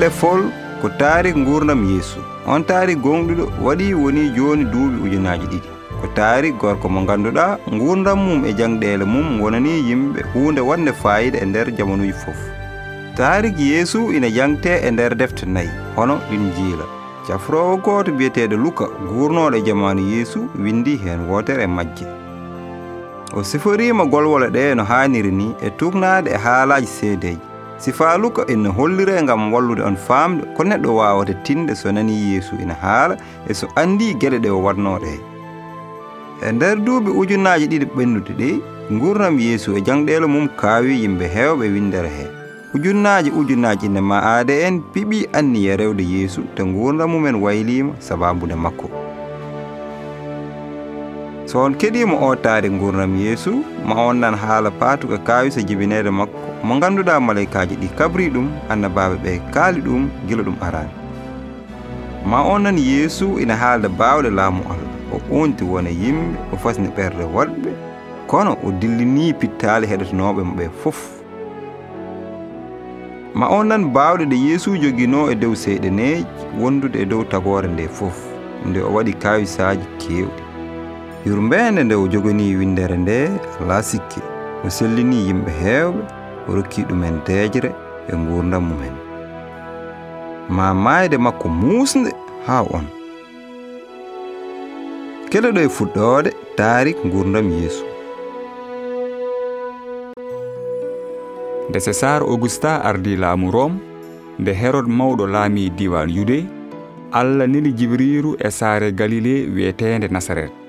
golle fol ko taari gurdam yeesu. On taari gonɗuɗo waɗi woni joni duuɓi ujunaji ɗiɗi. Ko taari gorko mo ganduɗa gurdam mum e jangɗele mum wonani yimɓe hunde wande fayida e nder jamanuji foof taariki yeesu ina jangte e nder defte nayyi hono ɗin jiila cafrowo goto biyeteɗo luka gurnoɗo e jamanu yeesu windi hen wotere e majje. O siforima golwole ɗe no haniri ni e tugnade e haalaji seedeji sifaalu ko ene hollire ngam wallude on faamde ko neɗɗo waawata tinde so nani yeesu ina haala e so anndi geɗe ɗe o warnooɗe e nder duuɓi ujunnaaji ɗiɗi ɓennude ɗi ngurnam yeesu e jangɗeele mum kaawi yimɓe heewɓe windere hee ujunnaaji ujunnaaji ne ma aade en piɓii anniye rewde yeesu te ngurnda mumen wayliima sabaabude makko. so on keɗima o taade gurdam yeesu ma on nan haala paatuka kawisa jibinede makko. Mo ganduɗa malaikaji ɗi kabri ɗum annabaɓe ɓe kaali ɗum gila ɗum arani ma on nan yeesu ina haalda bawɗe laamu allah o unti wona yimɓe o fasni ɓerde waɗɓe kono o dillini pittali heɗotonoɓe mo ɓe fof. Ma on nan bawɗe ɗe yeesu joguino e dow seyɗeneji wondude e dow tagore nde fof nde o waɗi kawisaji kewɗi yurmede nde o jogani windere nde ala sikke o sellini yimɓe heewɓe o rokki ɗumen deejre e gurdam mumen. Ma maayde makko muusde haa on. Kele ɗo e fuɗɗoode taari gurdam yeesu. Nde césar augusta ardi laamu rome nde herod mawɗo laami diwan yude allah neli jibriru e saare galile wi'etende nasaret.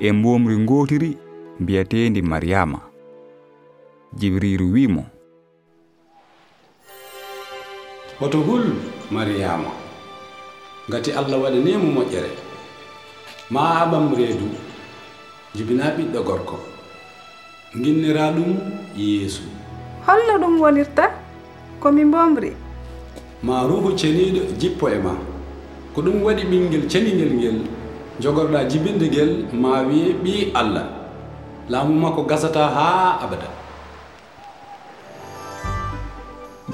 e mbomri ngotiri mbiyetendi mariama jibriru wimo. Hoto hul mariyama. Ngati allah waɗanimo moƴƴere ma aɓam reedu jibina ɓiɗɗo gorko. Ginnira ɗum yeesu. Holno ɗum wonirta komi mbomri. Ma ruhu ceniɗo jippo e ma. Ko ɗum waɗi ɓinguel ceningel ngel jogorɗa jibinde ngel ma wiye ɓi allah. Laamu makko gasata ha abada.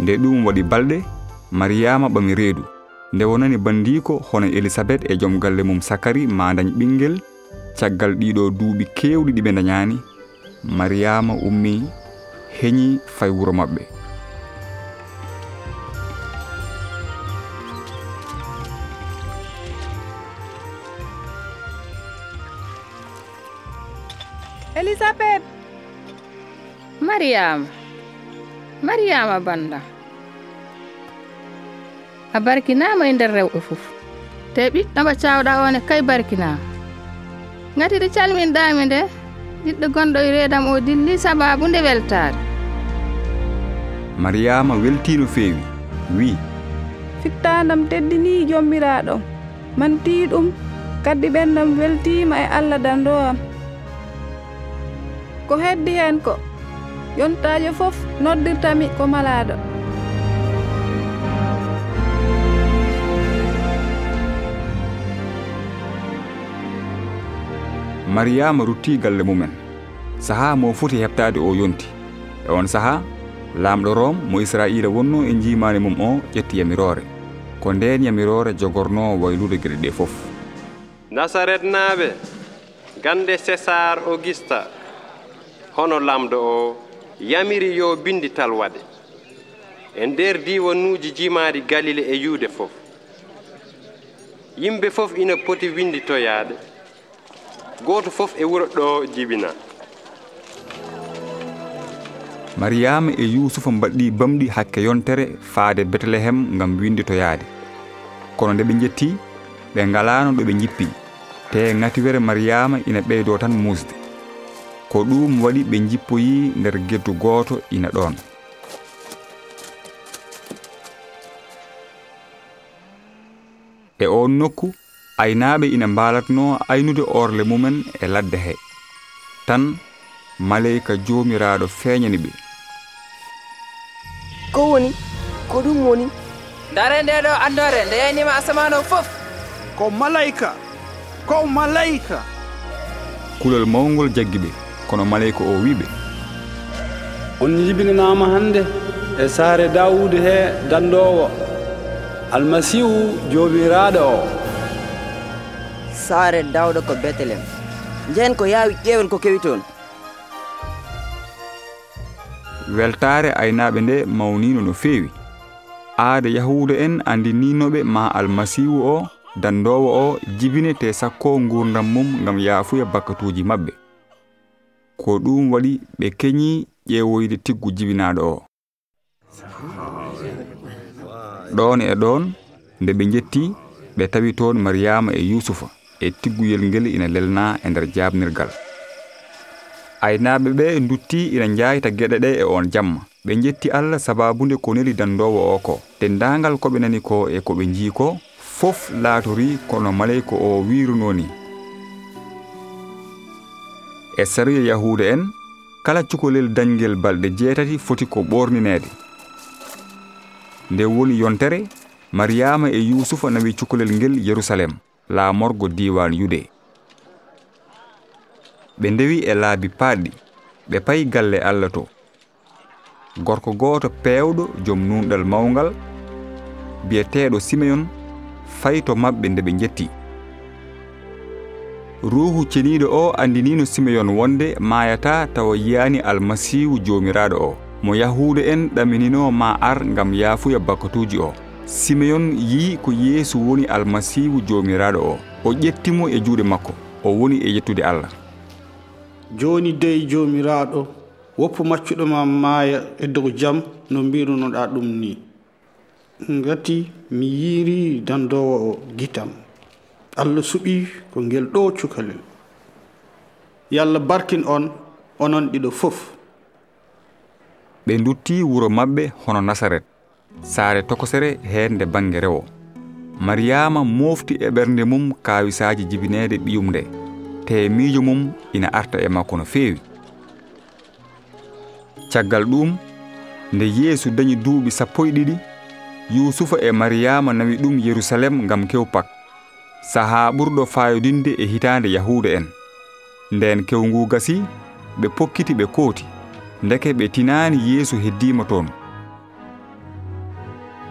Nde ɗum waɗi balɗe mariyama ɓami reedu. Nde wonani bandiko hono elisabet e joom galle mum sakari ma dañ ɓinguel caggal ɗiɗo duuɓi kewɗi ɗiɓe dañani mariyama ummi heñi fay wuro mabɓe mariyama mariyama banda a barkinama e nder rewɓe fof. Te ɓiɗɗomo cawɗa one kay barkinama gati ɗe calminɗami nde ɓiɗɗo gonɗo e reedam o dilli sababu nde weltare mariyama welti no feewi wi. Fittandam teddini jommiraɗo manti ɗum kaddi ɓendam weltima e allah dandoam ko heddi hen ko? yontajo fof noddirtami ko malaɗo mariyama rutti galle mumen. Sahaa mo foti heɓtade o yonti. E on sahaa lamɗo rom mo israila wonno e jimani mum o ƴetti yamirore ko nden yamirore jogorno waylude gueɗe ɗe foof nasaret nasaretnaɓe gande césar augusta hono lamɗo o yamiri yo bindital waɗe e nder diwanuji jimaari galile e yuude fof. Yimɓe fof ina poti winditoyaade gooto fof e wuro ɗo jibina. Mariyama e yusufa mbaɗɗi bamɗi hakke yontere faade betlehem gam winditoyaade kono nde ɓe jetti ɓe ngalano ɗo ɓe jippi te ngatiwere mariyama ina ɓeydo tan musde ko ɗum waɗi ɓe jippoyi nder geddu goto ina ɗon e on nokku aynaɓe ina mbalatno aynude orle mumen e ladde he. Tan maleyka jomiraɗo feeñani ɓe. Ko woni? Ko ɗum woni? Dare nde ɗo andore nde yaynima asamano fof. Ko malayka ko malayka. Kulol mawgol jaggi ɓe. kono maleyka o wiɓe on jibinanama hande e saare dawude he dandowo. Almasihu jomiraɗo o. Saare dawɗo ko betelem. Jehen ko yaawi ƴeewen ko kewi toon. Weltare aynaɓe nde mawnino no feewi. Aade yahuuda en andininoɓe ma almasihu o dandowo o jibine te sakko gurdam mum gam yaafuya bakkatuji mabɓe ko ɗum waɗi ɓe keñi ƴeewoyde tiggu jibinaɗo o. Ɗon e ɗon nde ɓe jetti ɓe tawi toon mariyama e yusufa e tigguyel ngel ina lelna e nder jabnirgal aynaɓe ɓe dutti ina jayta gueɗe ɗe e on jamma. Ɓe jetti allah sababude ko neli dandowo o ko. Dendagal koɓe nani ko e koɓe jii ko fof laatori kono maleyko o wirunoni e sariya yahuda en kala cukalel dañgel balɗe jeetati foti ko ɓorninede nde woni yontere mariyama e yusufa nawi cukalel ngel yerusalem laamorgo diwan yude. Ɓe ndewi e laabi paɗɗi ɓe payi galle allah to. Gorko gooto peewɗo joom nunɗal mawgal biyeteeɗo simeyon fayi to maɓɓe nde ɓe jetti ruhu ceniɗo o andinino simeyon wonde mayata tawa yiyani almasihu jomiraɗo o. Mo yahude en ɗaminino ma ar gam yaafuya bakkatuji o. Simeyon yi ko yeesu woni almasihu jomiraɗo o. O ƴettimo e juuɗe makko. O woni e yettude allah. Joni dey jomiraɗo woppu maccuɗoma maaya e dow jam no mbirunoɗa ɗum ni gati mi yiiri dandowo o gitam. allah suɓi ko ngel ɗo cukalel. Yallah barkin on onon ɗiɗo fof. Ɓe dutti wuro maɓɓe hono nasaret saare tokosere heernde bange rewo. Mariyama mofti e ɓernde mum kawisaji jibinede ɓiyum nde te miijo mum ina arta e makko no feewi. Caggal ɗum nde yeesu dañi duuɓi sappo e ɗiɗi yusufa e mariyama nawi ɗum yerusalem gam kewpak sahaa ɓurɗo fayodinde e hitande yahuda en. Nden kewngu gasi ɓe pokkiti ɓe kooti ndeke ɓe tinani yeesu heddima toon.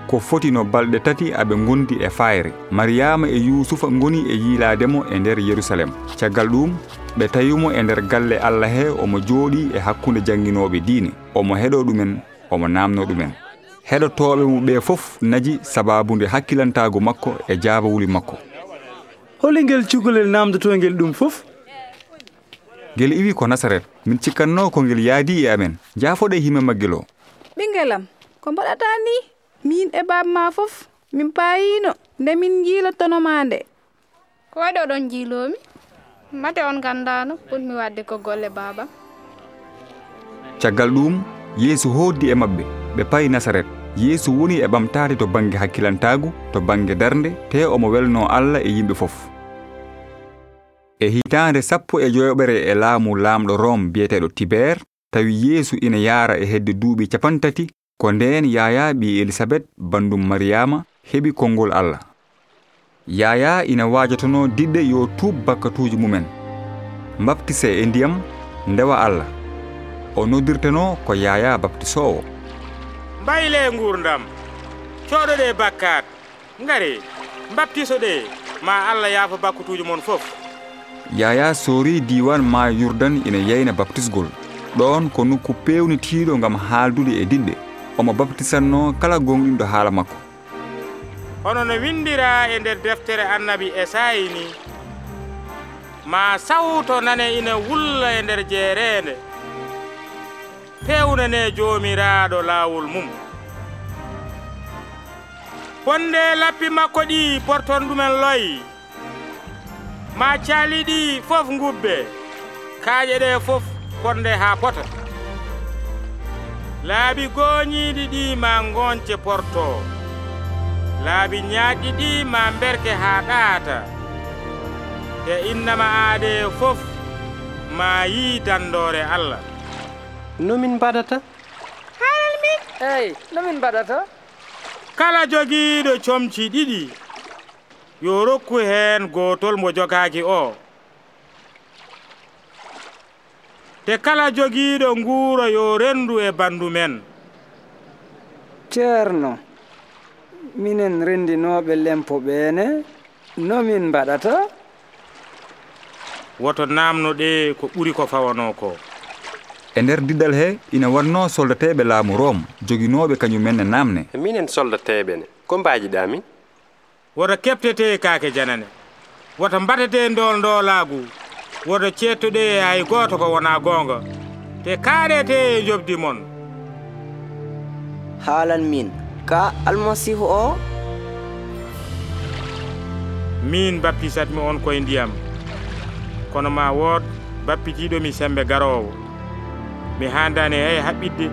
Ko foti no balɗe tati aɓe gondi e fayre. Mariyama e yusufa goni e yiilademo e nder yerusalem. Caggal ɗum ɓe tawimo e nder galle allah he omo jooɗi e hakkunde jangguinoɓe diine. Omo heɗo ɗumen omo namno ɗumen. Heɗotoɓe mo ɓe fof naji sababude hakkilantago makko e jabawuli makko. holingel cukalel namdotongel ɗum fof? Ngel iwi ko nasaret min cikkanno ko ngel yaadi e amen. Jaafoɗe hime maggel o ɓingelam ko mbaɗata ni min e baba ma fof min payino nde min jiilotono ma nde. Ko waɗi oɗon jiilomi mate on gandano ɓurmi wadde ko golle babam caggal ɗum yeesu hoddi e maɓɓe. Ɓe payi nasaret yeesu woni e ɓamtade to bange hakkilantagu to bange darde te omo welno allah e yimɓe fof. e hitande sappo e joyoɓere e laamu laamɗo rome biyeteɗo tiber tawi yeesu ina yaara e hedde duuɓi capantati ko ndeen yaya ɓi elisabet bandum mariyama heɓi konngol allah. Yaya ina waajatono diɗɗe yo tuub bakkatuji mumen. Baptise e ndiyam ndewa allah. O noddirteno ko yaya baptisowo mbayle gurdam coɗoɗe bakkat ngari baptiso ɗe ma allah yaafa bakkatuji mon fof. yaya soori diwan ma yurdan ina yeyna baptisgol. Ɗon ko nokku pewnitiɗo gam haaldude e dinɗe. Omo baptisanno kala gonɗinɗo haala makko. Hono no windira e nder deftere annabi esayi ni. Ma sawto nane ina wulla e nder jeerende pewnane joomiraaɗo laawol mum. Fonde lappi makko ɗi porton ɗumen loyi ma cali ɗi fof gubbe kaaƴe ɗe fof fonde ha pota. Laabi goñiɗi ɗi ma gonce porto. Laabi ñaaƴɗi ɗi ma berke ha ɗaata. Te innama aade fof ma yi dandore allah. Nomin mbaɗata? Haral min eyi nomin mbaɗata. Kala jogiiɗo comci ɗiɗi yo rokku heen gootol mo jogaaki o. Te kala jogiiɗo nguuro yo renndu e banndu men. Ceerno minen renndinooɓe lempo ɓeene nomin mbaɗata? Woto naamnoɗe ko ɓuri ko fawanoo ko e nder diddal he ina wanno soldateɓe laamu rome joguinoɓe kañumen e namde minen soldateɓe ne. Ko mbajiɗa min? woto keɓtete kaake janane woto mbatete ndol ndolagu woto cettuɗe hay e goto ko wona gonga te kaaɗete e jobdi mon. Haalan min ka almasihu o? Min bappisatmi on koye ndiyam kono ma wood bappitiɗomi sembe garowo mi handani e hay haɓɓidde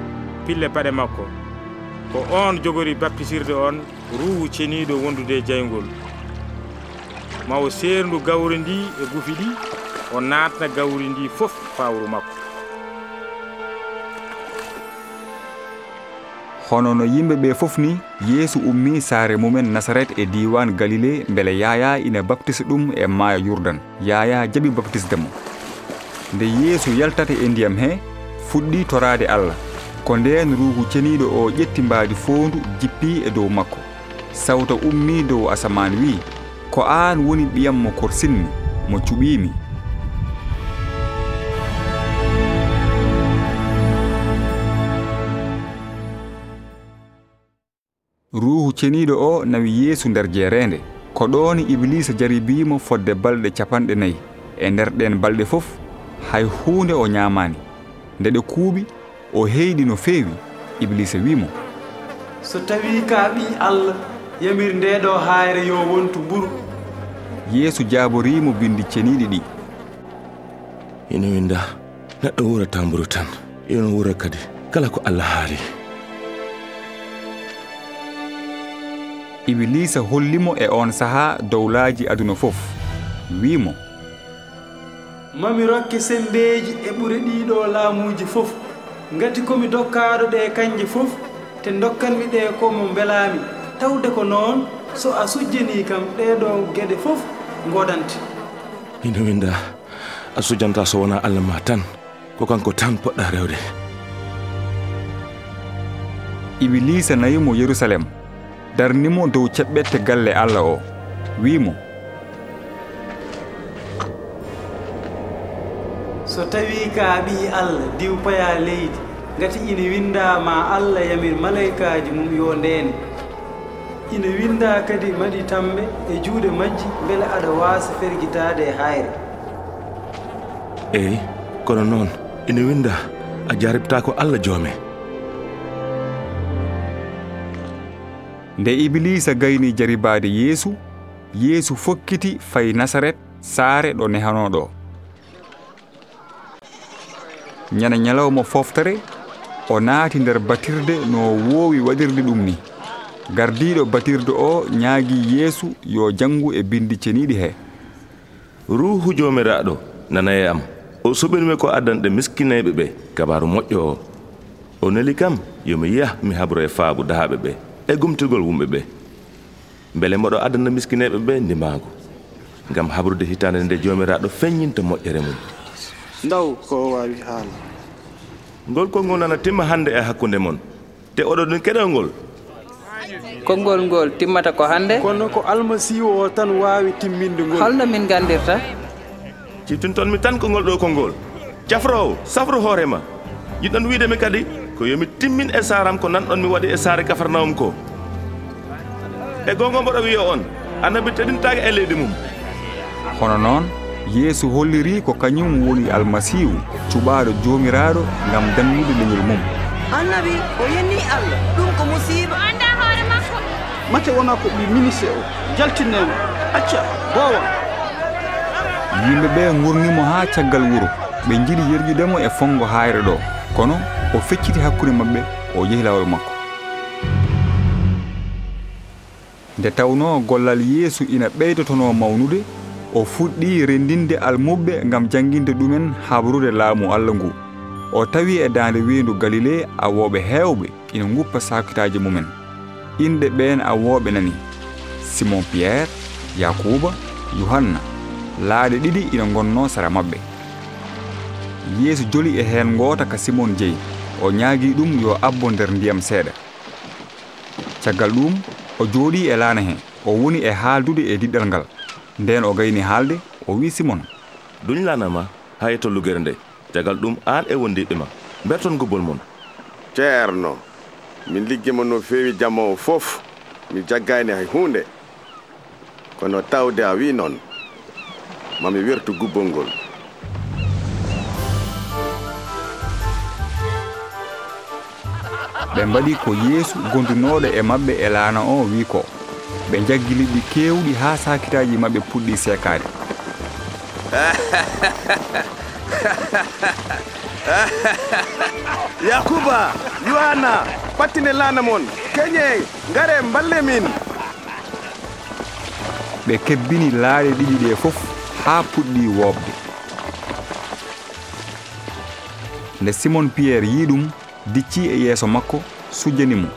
pille paɗe makko ko on jogori bappisirde on ruhu ceniɗo wondude e jayngol ma o gawri ndi e gufi ɗi o natna gawri ndi fof fawru makko. Hono no yimɓe ɓe fof ni yeesu ummi saare mumen nasaret e diwan galile beele yaya ina baptise ɗum e maayo yurdan. Yaya jaɓi baptisde mo. Nde yeesu yaltata e ndiyam he fuɗɗi torade allah. Ko nden ruhu ceniɗo o ƴetti mbadi fondu jippi e dow makko. sawto ummi dow asaman wi ko an woni ɓiyam mo korsinmi mo cuɓimi ruhu ceniɗo o nawi yeesu nder jeerende ko ɗon iblisa jaribimo fodde balɗe capanɗe nayyi e nder ɗen balɗe fof hay hunde o ñamani nde ɗe kuuɓi o heyɗi no feewi iblisa wimo so tawi ka ɓi allah yamir nde ɗo hayre yo wontu ɓuru yeesu jaaborimo bindi ceniɗi ɗi. Ina winda neɗɗo wura tamburu tan ino wura kadi kala ko allah haali. Ibilisa hollimo e on saha dowlaaji aduna fof wiimo. Mami rokke sembeeji e ɓure ɗiɗo laamuji fof. Ngati komi dokkaaɗo ɗe kanje fof te dokkanmi ɗe ko mo mbelaami. Tawde ko noon so a sujjani kam ɗeɗo gueɗe fof godante ina winda a sujjanta so wona allah ma tan ko kanko tan poɗɗa rewde. Ibilisa nayimo yerusalem darnimo dow ceɓɓette galle allah o. Wimo so tawi ka ɓi allah diw paya leydi gati ina windama allah yamir malaikaji mum yo ndene ina winda kadi maɗi tambe e juuɗe majji beele aɗa waasa fergitade e hayre eyi kono noon ina winda a jaribta ko allah joome. Nde iblisa gayni jaribade yeesu yeesu fokkiti fay nasaret saare ɗo nehanoɗo ñana ñalawma foftere o naati nder batirde no woowi waɗirde ɗum ni. gardiɗo batirɗo o ñaagi yeesu yo janngu e bindi ceniɗi he. Ruhu jomiraɗo nana e am o suɓinmi ko addanɗe miskinayɓe ɓe kabaru moƴƴo o. O neli kam yomi yah mi habro e faabu dahaɓe ɓe e gumtigol wumɓe ɓe. Beele moɗo addana miskinayɓe ɓe ndimaago ngam habrude hitande nde jomiraɗo feññinta moƴƴere mum ndaw ko wawi haala. Ngol kolngol nana timma hannde e hakkunde mon te oɗo ɗum keɗol ngol konngol ngol timmata ko hande? Kono ko almasihu o tan wawi timminde ngol. Holno min gandirta ciftintonmi tan ko ngol ɗo konngol jafrowo safru hoorema yiɗɗon wiidemi kadi ko yomi timmin e saram ko nanɗon mi waɗi e saare kafarnawum ko. E gongo mboɗo wiya on annabi teɗintaki e leydi mum. Hono noon yeesu holliri ko kañum woni almasihu cuɓaɗo jomiraɗo gam dannude leñol mum. Annabi o yenni allah ɗum ko musiba mate wona ko ɓi minise o. Jaltinemo acca bowa yimɓe ɓe gurnimo ha caggal wuuro ɓe jiiɗi yerjudemo e fongo hayre ɗo. Kono o fecciti hakkude mabɓe o yehi lawol makko. Nde tawno gollal yeesu ina ɓeydotono mawnude o fuɗɗi rendinde almuɓɓe gam janginde ɗumen habrude laamu allah ngu. O tawi e dande wendu galile awoɓe hewɓe ina guppa sakitaji mumen. inɗe ɓeen awooɓe nani. Simon pierre yakuba yohanna laaɗe ɗiɗi ina gonno sara maɓɓe. Yeeso joli e heen goota ka simon jeyi o ñaagii ɗum yo abbo nder ndiyam seeɗa. Caggal ɗum o jooɗii e laana heen o woni e haaldude e diɗɗal ngal. Nden o gayni haalde o wii simon. Ɗum laanama hay e to lugere nde. Jagal ɗum aan e wondiɓe ma. Mberton gubol mon. Ceerno. Min liggima no feewi jamma o fof mi jaggani hay hunde kono tawde a wi noon mami wertu gubbol ngol ɓe mbaɗi ko yeesu gondunoɗo e maɓɓe e laana o wi ko ɓe jaggi liɗɗi kewɗi ha sakiraji maɓɓe puɗɗi sekade yakuba yohanna pattine laana mon keñe ngare mballe min. Ɓe kebbini laaɗe ɗiɗi ɗe fof haa puɗɗi woɓde nde simon piyerre yii ɗum dicci e yeeso makko sujjani mo.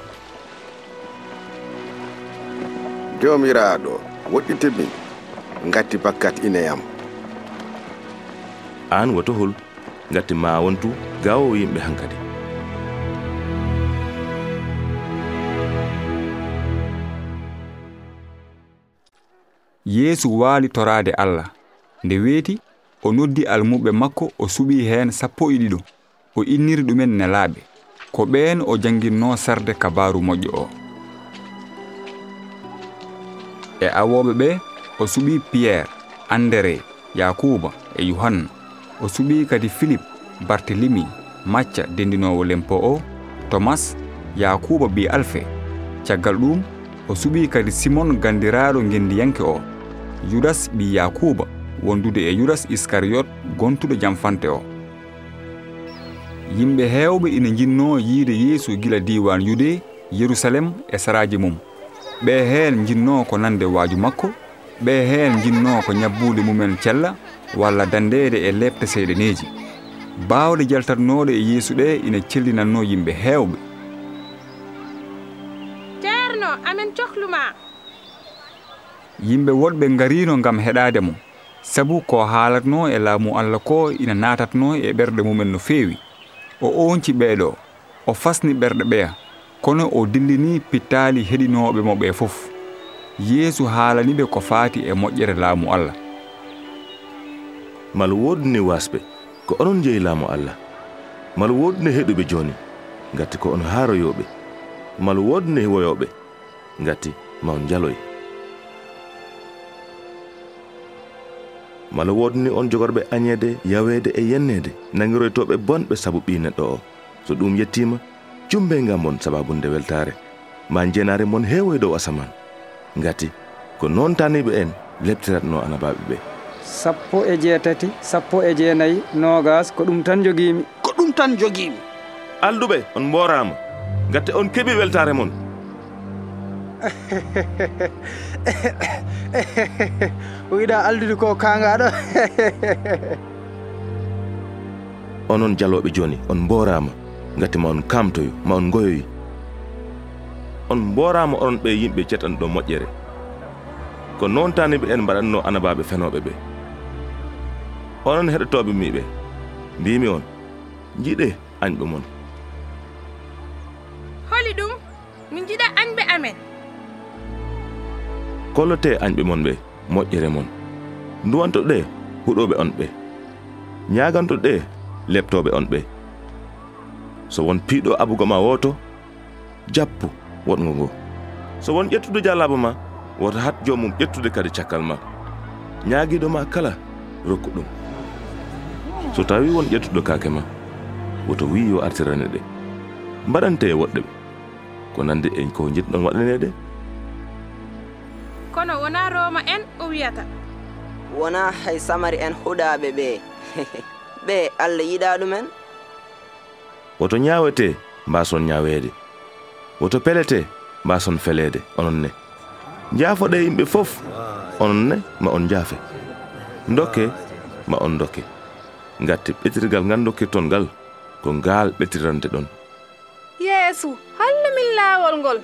Joomiraaɗo woɗɗite min ngatti bakkat ineyam an aan woto hol gatti ma wontu gawowo yimɓe hankadi. Yeesu waali toraade allah. Nde weeti o noddi almuɓe makko o suɓi heen sappo e ɗiɗo. O inniri ɗumen nelaaɓe ko ɓeen o jannginno sarde kabaru moƴƴo o. E awooɓe ɓe o suɓi piyerre andere yakuba e yohanna. o suɓi kadi philipe bartelimi macca dendinowo lempo o tomas yakuba bi alfe caggal ɗum o suɓi kadi simon gandiraɗo gendiyanke o judas ɓi yakuba wondude e judas iscariote gontuɗo jamfante o. Yimɓe heewɓe ina jinno yiide yeesu gila diwan yude yerusalem e saraji mum. Ɓe heen jinno ko nande waaju makko ɓe heen jinno ko ñabbude mumen cella walla dandede e lebte seeɗeneji baawɗe jaltatnoɗe e yeesu ɗe ina cellinanno yimɓe heewɓe. Ceerno amin cohluma yimɓe woɗɓe ngarino ngam heɗade mo. Sabu ko haalatno e laamu allah ko ina natatno e ɓerɗe mumen no feewi. O onci ɓeeɗo o fasni ɓerɗe ɓeya kono o dillini pittali heɗinoɓe mo ɓe fof. Yeesu haalaniɓe ko faati e moƴƴere laamu allah. mal wodni wasɓe ko onon jeeyi laamu allah. Mal wodni heɗuɓe joni gati ko on haaroyoɓe mal wodni woyoɓe gati ma on jaloy mala wodni on jogorɓe añede yawede e yennede nangiroytoɓe bonɓe saabu ɓi neɗɗo o. So ɗum yettima jumbe ngam on sababunde weltare. Ma jenare mon heewoy dow asaman. Gati ko noon taniɓe en lebtiratno anabaɓe ɓe sappo e jeetati sappo e jeenayyi nogas ko ɗum tan jogimi ko ɗum tan jogimi alduɓe on mborama gatte on keeɓi weltare mon. O yiɗa aldude ko kangaɗo onon jaloɓe joni on mborama gati ma on kamtoyo ma on goyoyi on mborama onon ɓe yimɓe cetanɗo moƴƴere. Ko noon taniɓe en mbaɗatno anabaɓe fenoɓe ɓe. onon heɗotoɓe miɓe. Mbimi on. Jiɗe anɓe mon. Holi ɗum min jiɗa anɓe amen. Kollote anɓe mon ɓe moƴƴere mon. Duwantoɗe huɗoɓe on ɓe. Ñagantoɗe leptoɓe on ɓe. So won piiɗo abugo ma woto jappu woɗgo ngo. So won ƴettude jalaba ma woto hat jomum ƴettude kadi cakkal ma. Ñaaguiɗo ma kala rokku ɗum. so tawi won ƴettuɗo kake ma woto wi yo artirane ɗe. Mbaɗante e woɗɗe ɓe. Ko nande en ko jiɗɗon waɗaneɗe kono wona roma en o wiyata? Wona hay samari en huɗaɓe ɓe. Ɓe allah yiɗa ɗumen? Woto ñawete mbason ñawede woto pelete mbason felede onon ne. Jaafoɗe yimɓe fof onon ne ma on jaafe dokke ma on dokke ngati ɓetirgal ngal dokkirton ngal ko ngal ɓetirande ɗon. Yeesu hollumin laawol ngol.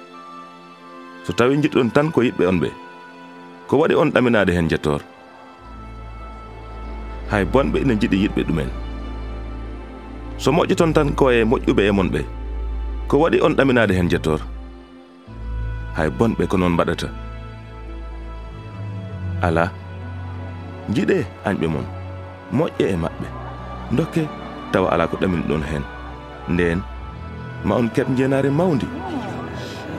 So tawi jiɗɗon tan ko yiɓɓe on ɓe ko waɗi on ɗaminade hen jettor hay bonɓe ina jiɗi yiɗɓe ɗumen. So moƴƴiton tan koye moƴƴuɓe e mon ɓe ko waɗi on ɗaminade hen jettor hay bonɓe ko noon mbaɗata. Ala jiɗe añɓe mon moƴƴe e maɓɓe. dokke tawa ala ko ɗamin ɗon hen. Nden ma on keɓ jenare mawdi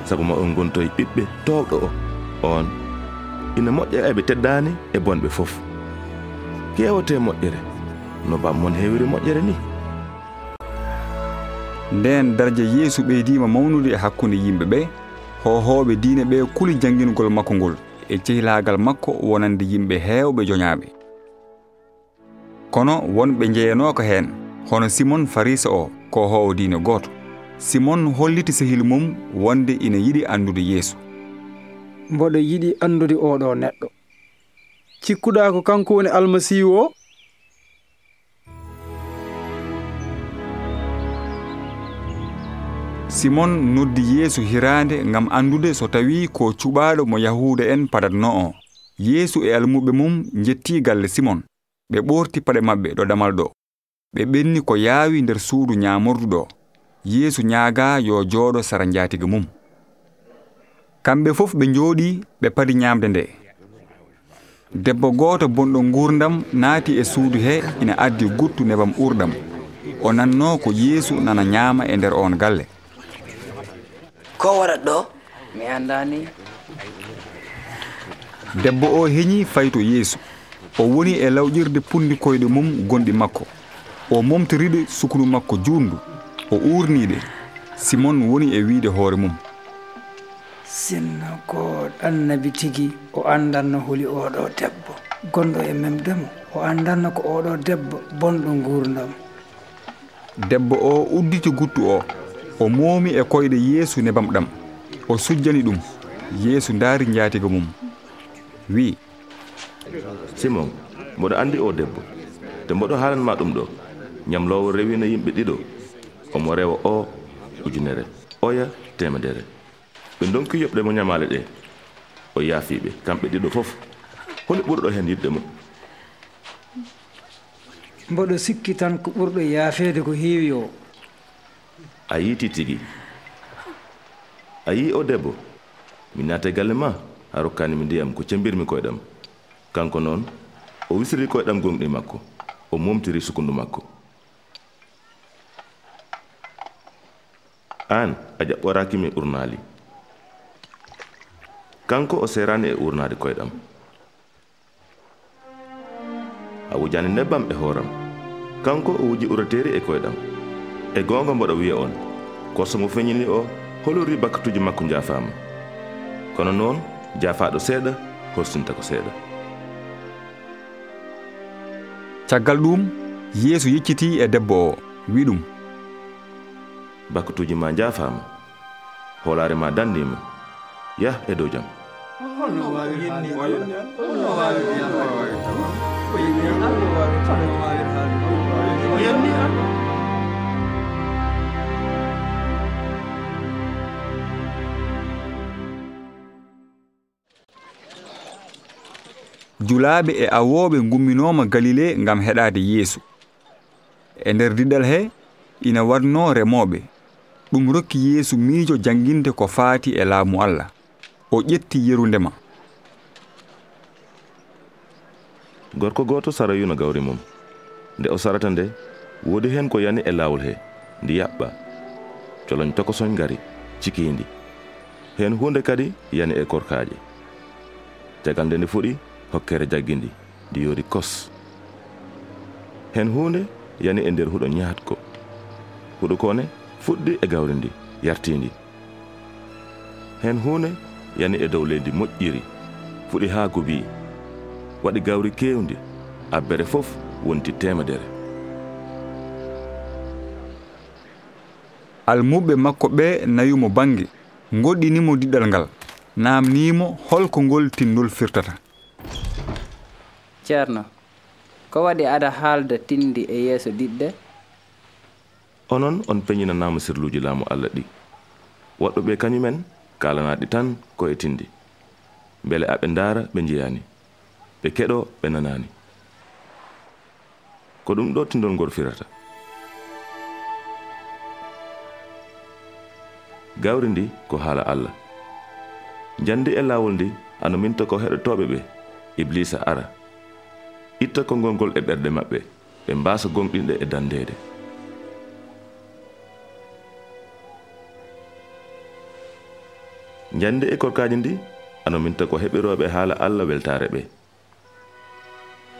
sabu ma on gontoye ɓiɓɓe towɗo o. On ina moƴƴa eɓe teddani e bonɓe fof. Kewote moƴƴere. No bammon hewiri moƴƴere ni. Nden daraja yeesu ɓeydima mawnude e hakkunde yimɓe ɓe hohoɓe diine ɓe kuli janguingol makko ngol. E cehilagal makko wonande yimɓe hewɓe joñaɓe kono wonɓe jeeyanoko hen hono simon farisa o ko howo diine goto simon holliti sehil mum wonde ina yiɗi andude yeesu. Mboɗo yiɗi andude oɗo neɗɗo. Cikkuɗa ko kanko woni almasihu o? Simon noddi yeesu hirande ngam andude so tawi ko cuɓaɗo mo yahuda en padatno o yeesu e almuɓe mum jetti galle simon. ɓe ɓorti paɗe maɓɓe ɗo damal ɗo. Ɓe ɓenni ko yaawi nder suudu ñaamordu ɗo. Yeesu ñaaga yo jooɗo sara njaatigi mum. Kamɓe fof ɓe njooɗi ɓe padi ñaamde nde. Debbo gooto bonɗo nguurdam naati e suudu he ina addi guttu nebam uurɗam o nanno ko yeesu nana ñaama e nder on galle. Ko waɗat ɗo? Mi anndani debbo o heñi fayto yeesu. o woni e lawƴirde punndi koyɗe mum gonɗi makko. O momtoriɗe sukunu makko juundu o urniɗe simon woni e wiide hoore mum. Sinno ko annabi tigi o andanno holi oɗo debbo. Gonɗo e memdemo o andanno ko oɗo debbo bonɗo gurdam debbo o udditi guttu o. O moomi e koyɗe yeesu nebam ɗam. O sujjani ɗum. Yeesu ndaari jaatigo mum. Wi simon mboɗo anndi o debbo. Te mboɗo haalanma ɗum ɗo. Ñamlowo rewino yimɓe ɗiɗo. Omo rewa o ujunere. Oya temedere ɓe donki yoɓɗe mo ñamale ɗe. O yaafiɓe kamɓe ɗiɗo fof. Holi ɓurɗo hen yidde mo. Mboɗo sikki tan ko ɓurɗo yaafede ko heewi o. A yiiti tigi. A yii o debbo. Mi naate galle ma a rokkani mi ndiyam ko cembirmi koyɗam. Kanko noon o wisiri koyɗam gonɗi makko o momtiri sukundu makko. An a ƴaɓɓorakimi urnali. Kanko o serani e urnade koyɗam a wujani nebbam e hooram. Kanko o wuji urateri e koyɗam e gonga mboɗo wiya on korso mo feñini o holori bakkatuji makko jaafama kono noon jaafaɗo seeɗa horsinta ko seeɗa caggal ɗum yeesu yecciti e debbo o wi ɗum. Bakkatuji ma jaafama hoolare ma dandima yah e dow jaam julaaɓe e awooɓe gumminooma galile ngam heɗaade yeeso e nder diɗal he ina waɗno remooɓe ɗum rokki yeesu miijo jannginde ko faati e laamu allah. O ƴetti yerundema gorko gooto sarayuno gawri mum. Nde o sarata nde woodi heen ko yani e laawol he ndi yaɓɓa. Coloñ tokosoñ ngari cikiindi. Heen huunde kadi yani e korkaaje. Tegal nde nde fuɗi hokkere jaggindi ndi yori kos. Hen hunde yani e nder huɗo ñaatko huɗo kone fuɗɗi e gawri ndi yartindi hen hunde yani e dow leydi moƴƴiri fuɗi haa gubi. Waɗi gawri kewndi abbere fof wonti temedere almuɓe makko ɓe nayumo bange goɗɗinimo diɗal ngal namnimo holko ngol tinnol firtata. ceerno ko waɗi aɗa haalda tindi e yeeso diɗɗe? Onon on peñinanama sirluji laamu allah ɗi. Waɗɗuɓe kañumen kalanaɗi tan ko e tindi. Beele aɓe ndaara ɓe jiyani ɓe keɗo ɓe nanani ko ɗum ɗo tindol ngol firata? Gawri ndi ko haala allah. Jandi e laawol ndi ano minta ko heɗotoɓe ɓe iblisa ara. itta kongol ngol e ɓerɗe maɓɓe ɓe mbasa gonɗinɗe e dandede jande e korkaji ndi ano minta ko heɓiroɓe haala allah weltare ɓe.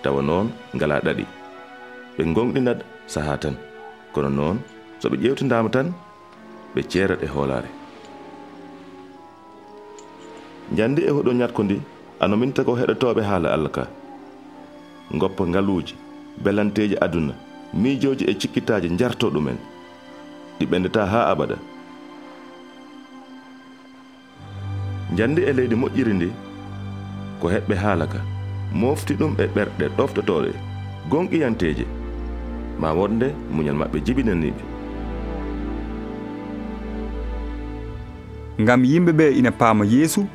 Tawa noon ngala ɗaɗi. Ɓe gonɗinat saha tan. Kono noon so ɓe ƴewtidama tan ɓe ceerat e hoolare jande e hoɗo ñatko ndi ano minta ko heɗotoɓe haala allah ka. goppa ngaluuji belanteji aduna miijoji e cikkitaji jarto ɗumen. Ɗi ɓendata ha abada. Jandi e leydi moƴƴiri ndi ko heɓɓe haala ka. Mofti ɗum e ɓerɗe ɗoftotoɗe gonqiyanteje ma wonde muñal maɓɓe jibinaniɓe ngam yimɓe ɓe ina paama yeesu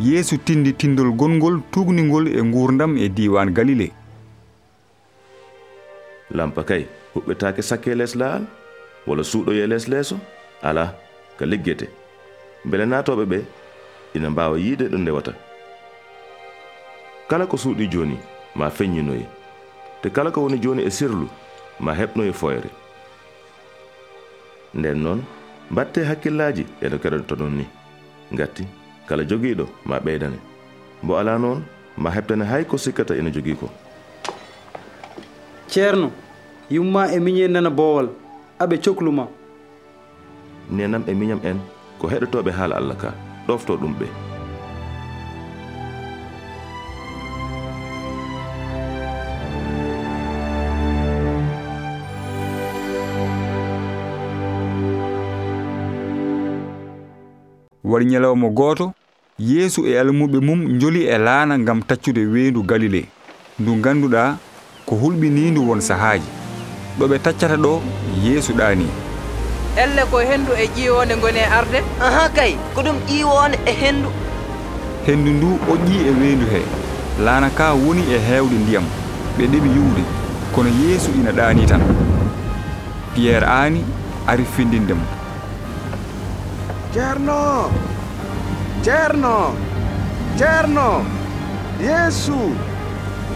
yeesu tindi tindol gongol tugnigol e gurdam e diwan galilée lampa kay huɓɓetake sakke les laal wala suuɗoye les leeso ala ka liggete. Bele natoɓe ɓe ina mbawa yiide ɗo ndewata. Kala ko suuɗi joni ma feññinoye te kala ko woni joni e sirlu ma heɓnoye foyre. Nden noon mbatte hakkillaji eno keɗoto ɗon ni. Gatti kala jogiiɗo ma ɓeydane. Mbo ala noon ma heɓtane hay ko sikkata ina jogii ko. ceerno yumma e miñe nana boowal aɓe cohluma nenam e miñam en ko heɗotoɓe haala allah ka ɗofto ɗum ɓe. Waɗi ñalawma gooto yeesu e almuɓe mum joli e laana ngam taccude weendu galile. Ndu ngannduɗaa ko hulɓinindu won sahaaji. Ɗo ɓe taccata ɗo yeesu ɗaani. Elle ko hendu e ƴiwonde goni e arde? Aha kay ko ɗum ƴiwonde e hendu hendu ndu o ƴi e weendu he. Laana ka woni e heewde ndiyam ɓe ɗeɓi yuwde kono yeesu ina ɗaani tan. Piyerre aani ari findinde mo. Ceerno ceerno ceerno yeesu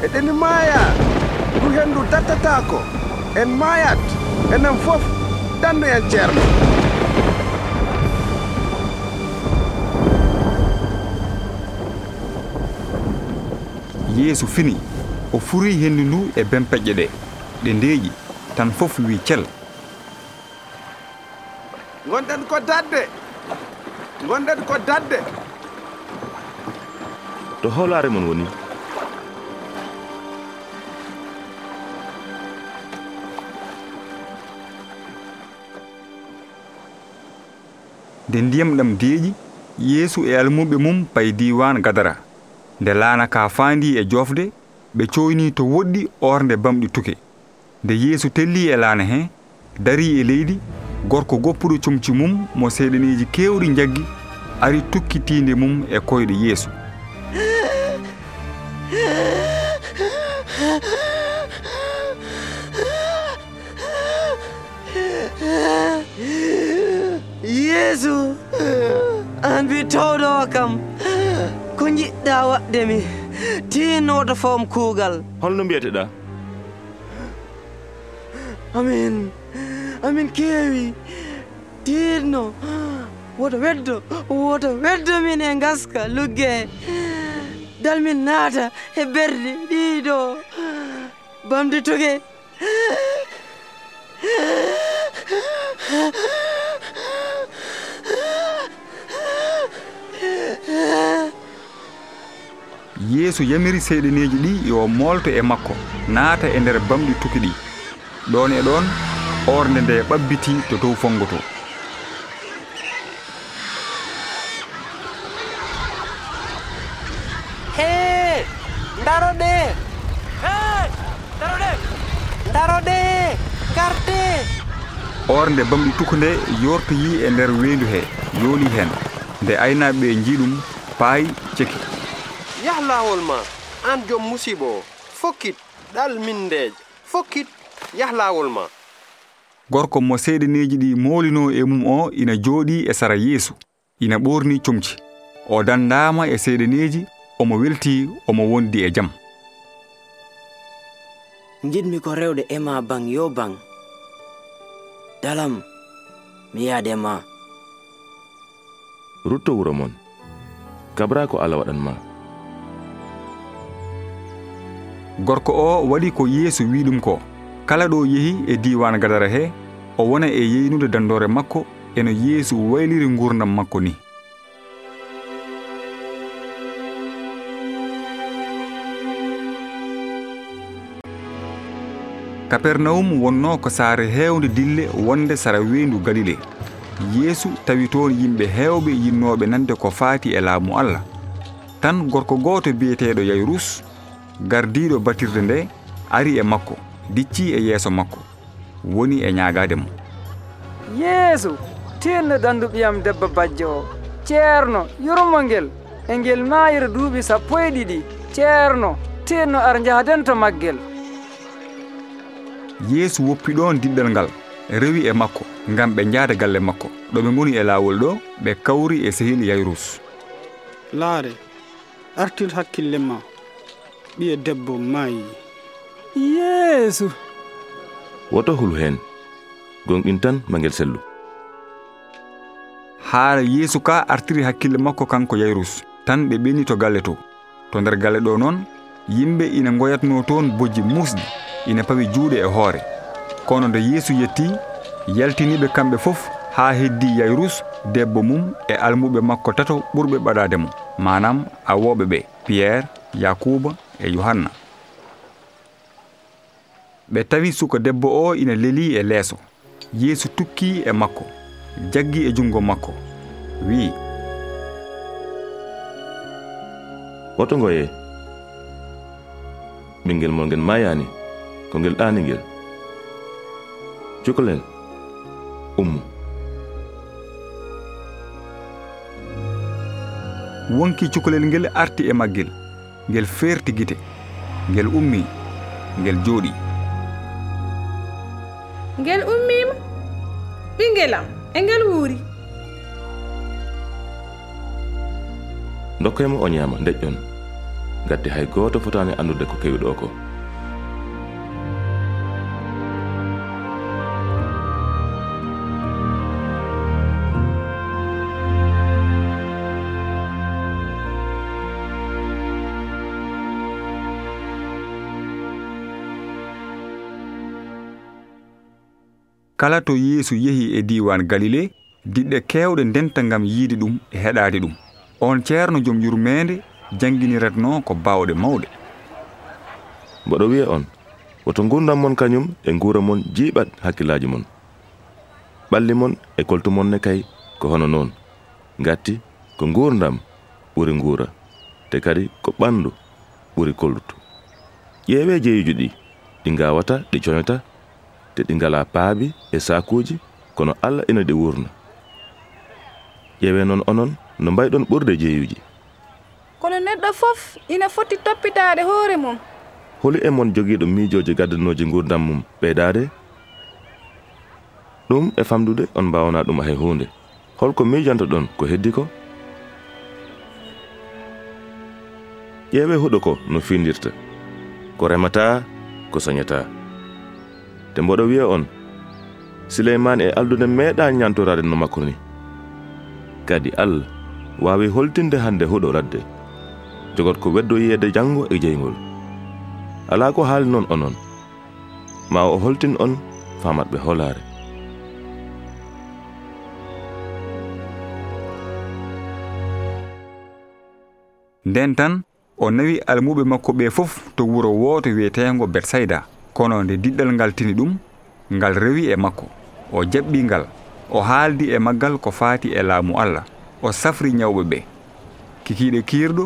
eɗeni maaya du henndu dattatako en maayat enen fof dandu en ceerno. Yeeso fini o furi hendu ndu e bempeƴƴe ɗe. Ɗe ndeeƴi tan fof wi cel. Gonɗen ko dadde gonɗen ko dadde to hoolaare mon woni nde ndiyam ɗam deeƴi yeesu e almuɓe mum pay diwan gadara. Nde laana ka faandi e jofde ɓe coyni to woɗɗi ornde bamɗi tuke. Nde yeesu telli e laana he dari e leydi gorko goppuɗo comci mum mo seeɗaneji kewɗi jaggi ari tukkitinde mum e koyɗe yeesu. yeesu an mbi towɗo kam ko jiɗɗa waɗde mi tinnoto fom kuugal holno mbiyeteɗa amin. Amin keewi tinno woto weddo woto weddo min e gaska lugge. Dal min naata e berde ɗiɗo bamde toge yeeso yamiri seyɗeneji ɗi yo molto e makko naata e nder bamɗi tuki ɗi. Ɗon e ɗon orde nde ɓabbiti to dow fongoto he daroɗe he daroɗe daroɗe garde! Orde bamɗi tuku nde yortoyi e nder wendu he yooli hen. nde aynaɓe jii ɗum paay ceki. Yah laawol ma aan joom musibo o fokkit ɗal min fokkit yah laawol ma. Gorko mo seeɗaneeji ɗi moolino e mum o ina jooɗi e sara yeesu ina ɓoorni comci. O dandama e seeɗaneeji omo welti omo wondi e jam. Jiɗmi ko rewde ema ma ban yo ban dalam mi yahde e ma rutto wuro mon. Kabra ko allah waɗanma gorko o waɗi ko yeeso wi ɗum ko. Kala ɗo yehi e diwan gadara he o wona e yeynude dandore makko eno yeesu wayliri gurdam makko ni. Kapernaum wonno ko saare heewde dille wonde sara wendu galile. yeesu tawi toon yimɓe heewɓe yinnoɓe nande ko faati e laamu allah. Tan gorko gooto biyeteeɗo yayrus gardiiɗo batirde nde ari e makko dicci e yeeso makko woni e ñaagaade mo yeesu tinno ɗanndu ɓiyam debbo bajjo o ceerno yurmo ngel e ngel maayira duuɓi sappo e ɗiɗi ceerno tinno ar njahaden to maggel. Yeesu woppi ɗon diɗɗal ngal. rewi e makko ngam ɓe jaada galle makko. Ɗo ɓe goni e laawol ɗo ɓe kawri e sehil yayrus. Laare artir hakkille ma ɓiye debbo maayi. Yeesu. Woto hulu heen gonɗin tan magel sellu. Haala yeesu ka artiri hakkille makko kanko yayrus tan ɓe ɓeni to galle to. To nder galle ɗo noon yimɓe ina goyatno toon bojji musɗi ina pawi juuɗe e hoore. kono nde yeesu yetti yaltiniɓe kamɓe fof haa heddi yayrus debbo mum e almuɓe makko tato ɓurɓe ɓaɗade mo manam awoɓe ɓe piyerre yakuba e yohanna. Ɓe tawi suka debbo o ina leli e leeso. Yeesu tukki e makko jaggi e jungo makko wi'i woto ngoye ɓinguel mon ngel mayani ko ngel ɗani ngel? cukalel ummu. Wonki cukalel ngel arti e maggel ngel ferti gite ngel ummi ngel jooɗi. Ngel ummima? Ɓingelam e ngel wuuri. Dokkaymo o ñaama deƴƴon gadde hay gooto fotani anndude ko kewi ɗo ko. kala to yeesu yehi e diwan galile diɗɗe kewɗe ndenta gam yiide ɗum e heɗade ɗum. On ceerno joom yurmede jangguiniratno ko bawɗe mawɗe. Mboɗo wiya on woto gurdam mon kañum e guura mon jiiɓat hakkillaji mon. Ɓalli mon e koltu mon ne kay ko hono noon. Gatti ko gurdam ɓuri guura te kadi ko ɓandu ɓuri kollutu. Ƴeewe jeeyuji ɗi ɗi gawata ɗi coñata te ɗi ngala paabi e sakuji kono allah ina ɗi wurna. Ƴeewe noon onon no mbayɗon ɓurde jeeyuji kono neɗɗo fof ina foti toppitade hoore mum. Holi e mon jogiiɗo miijoji gaddanoji gurdam mum ɓeydade ɗum e famdude on mbawana ɗum hay hunde holko miijanta ɗon ko heddi ko? Ƴeewe huɗo ko no findirta ko remata ko sañata te mboɗo wiya on. Suleymane e aldude meeɗa ñantorade no makko ni. Kadi allah waawi holtinde hannde huɗo ladde. Jogot ko weddo yiyeede janngo e jeyngol alaa ko haali noon onon. Ma o holtin on faamatɓe holaare. Nden tan o nawi almuɓe makko ɓe fof to wuro wooto wiyetengo betsayda kono nde diɗɗal ngal tini ɗum ngal rewi e makko o jaɓɓi ngal o haaldi e maggal ko faati e laamu allah o safri ñawɓe ɓe. Kikiiɗe kiirɗo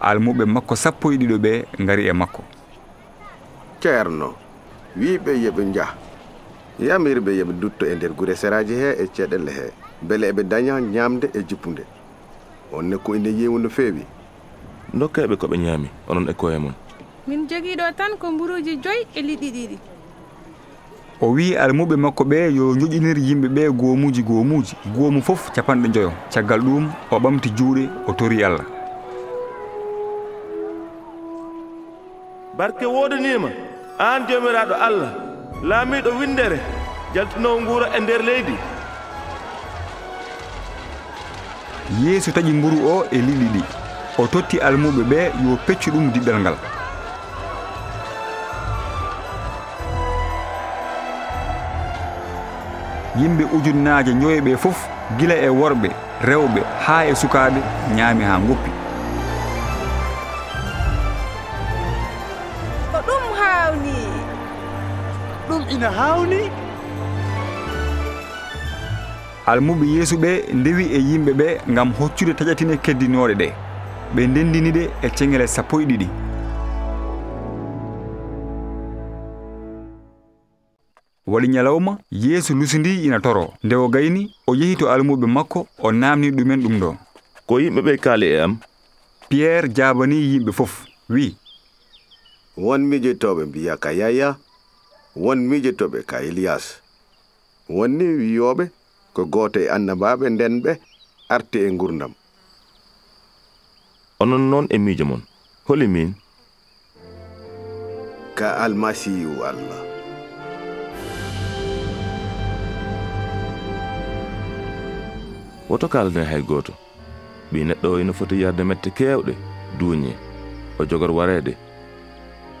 almuɓe makko sappo e ɗiɗo ɓe ngari e makko. Ceerno wiɓe yoɓe njah yamirɓe yoɓe dutto e nder gure seraji he e ceɗelle he beele eɓe daña ñamde e jippude on ko ine yewu no feewi. Dokkaɓe koɓe ñaami onon e koye mon min jogiiɗo tan ko mburuji joyi e liɗɗi ɗiɗi. O wi almuɓe makko ɓe yo joƴinir yimɓe ɓe goomuji goomuji goomu fof capanɗe joyo caggal ɗum o ɓamti juuɗe o tori allah. Barke woodanima an jomiraɗo allah laamiɗo windere jaltinowo nguura e nder leydi. Yeeso taƴi mburu o e liɗɗi ɗi. O totti almuɓe ɓe yo peccu ɗum diɗɗal ngal. yimɓe ujunnaje ñoyɓe fof gila e worɓe rewɓe haa e sukaɓe ñaami haa goppi ko ɗum hawni? Ɗum ina hawni? Almuɓe yeesu ɓe ndewi e yimɓe ɓe ngam hoccude taƴatine keddinoɗe ɗe. Ɓe ndendini ɗe e ceŋele sappo e ɗiɗi. Waɗi ñalawma yeesu lusindi ina toro. Nde o gayni o yehi to almuɓe makko o namni ɗumen ɗum ɗo. Ko yimɓe ɓe kaali e am? Piyerre jabani yimɓe fof wi. Won mijotoɓe mbiya ka yaya won mijotoɓe ka iliyas wonni wiyoɓe ko goto e annabaɓe nden ɓe arti e gurdam onon noon e miijo mon holi min ka almasihu allah woto kalden hay gooto. Ɓi neɗɗo o ina foti yarde mette keewɗe duuñe o jogor wareede.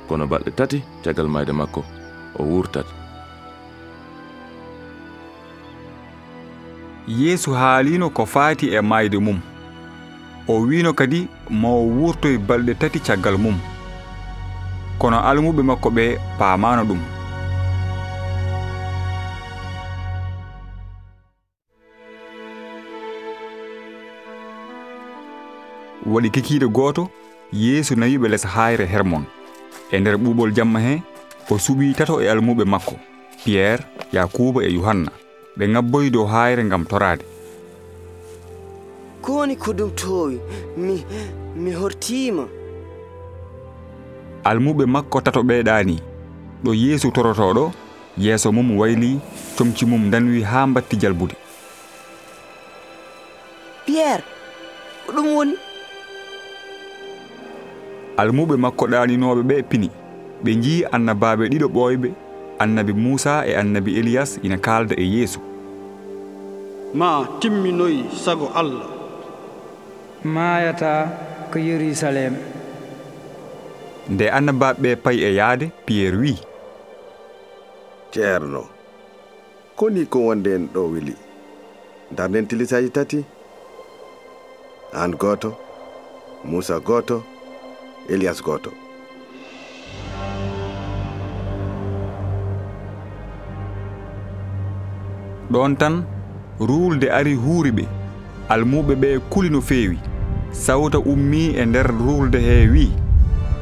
Kono balɗe tati caggal mayde makko o wurtat yeesu haalino ko faati e mayde mum. O wino kadi ma o wurtoye balɗe tati caggal mum. Kono almuɓe makko ɓe paamano ɗum. waɗi kikiiɗo gooto yeeso nawiɓe less hayre hermon e nder ɓuuɓol jamma he o suɓi tato e almuɓe makko piyerre yakuba e yohanna. Ɓe ngabboyi dow hayre ngam torade kowoni ko ɗum towi mi mi hortima almuɓe makko tato ɓeeɗani ɗo yeeso torotoɗo yeeso mum wayli comci mum danwi ha batti jalbude. Piyerre ko ɗum woni almuɓe makko ɗaninoɓe ɓe pini. Ɓe jii annabaɓe ɗiɗo ɓoyɓe annabi musa e annabi eliyas ina kalda e yeeso ma timminoyi sago allah. Mayata ko yerusalem. Nde annabaɓe ɓe payi e yaade piyerre wi ceerno koni ko wonde en ɗo weli darden tilisaji tati? An goto musa goto elias goto. Ɗon tan ruulde ari huuri ɓe almuɓe ɓe kuli no feewi. Sawta ummi e nder ruulde he wi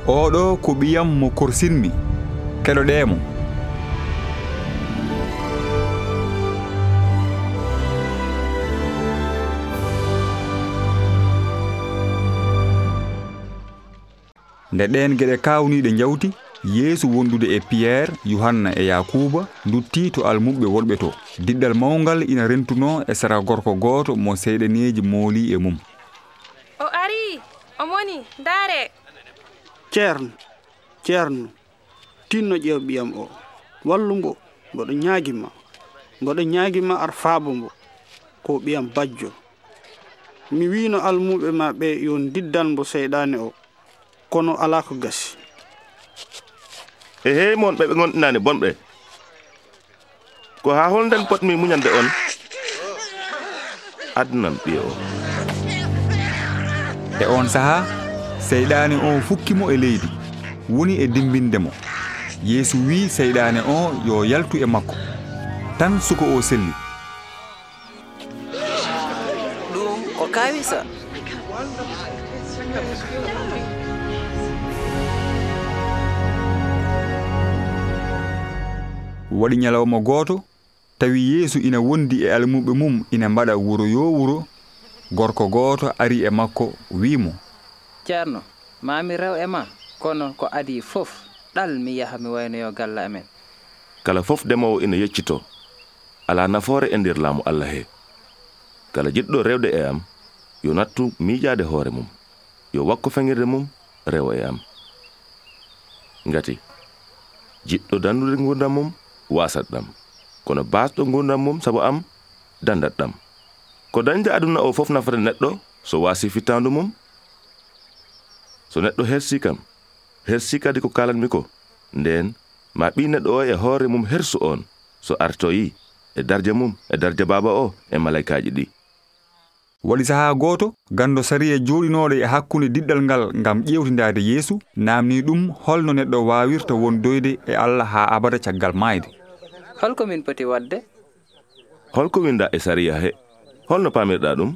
oɗo ko ɓiyam mo korsinmi keɗoɗemo nde ɗen geɗe kawniɗe jawti yeesu wondude e piyerre yohanna e yakuba dutti to almuɓe wonɓe to. Diɗɗal mawgal ina rentuno e sara gorko goto mo seyɗaneji mooli e mum. O ari o moni ndaare. Ceerno ceerno tinno ƴeew ɓiyam o. Wallumbo mboɗo ñaaguima mboɗo ñaaguima ar faabo mbo ko ɓiyam bajjo. Mi wino almuɓe ma ɓe yo diddan mbo seyɗani o. kono ala ko gasi. E heewi moon ɓe ɓe gonɗinani bonɓe. Ko ha holnden potmi muñande on adnan ɓiye o e on sahaa seyɗaane o fukkimo e leydi woni e dimbindemo yeesu wi seyɗaane o yo yaltu e makko. Tan suko o selli. Ɗum ko kawisa. Waɗi ñalawma gooto tawi yeesu ina wondi e almuɓe mum ina mbaɗa wuro yo wuro gorko gooto ari e makko wimo ceerno mami rew e ma kono ko adi fof ɗal mi yaha mi waynoyo galla amen. Kala fof demowo ina yeccito ala nafoore e nder laamu allah he. Kala jiɗɗo rewde e am yo nattu miijaade hoore mum yo wakko feŋirde mum rewo e am. Ngati jiɗɗo dandude gurdam mum wasat ɗam. Kono basɗo gurdam mum sabu am dandat ɗam. Ko dañde aduna o fof nafata neɗɗo so wasi fittandu mum? So neɗɗo hersi kam hersi kadi ko kalanmi ko. Nden ma ɓi neɗɗo o e hoore mum hersu on so artoyi e darje mum e darje baba o e malaikaji ɗi waɗi sahaa gooto ganndo sariya e jooɗinooɗo e hakkunde diɗɗal ngal ngam ƴewtidade yeesu namni ɗum holno neɗɗo wawirta wondoyde e allah haa abada caggal maayde. Holko min poti waɗde holko winda e sariya he holno pamirɗa ɗum?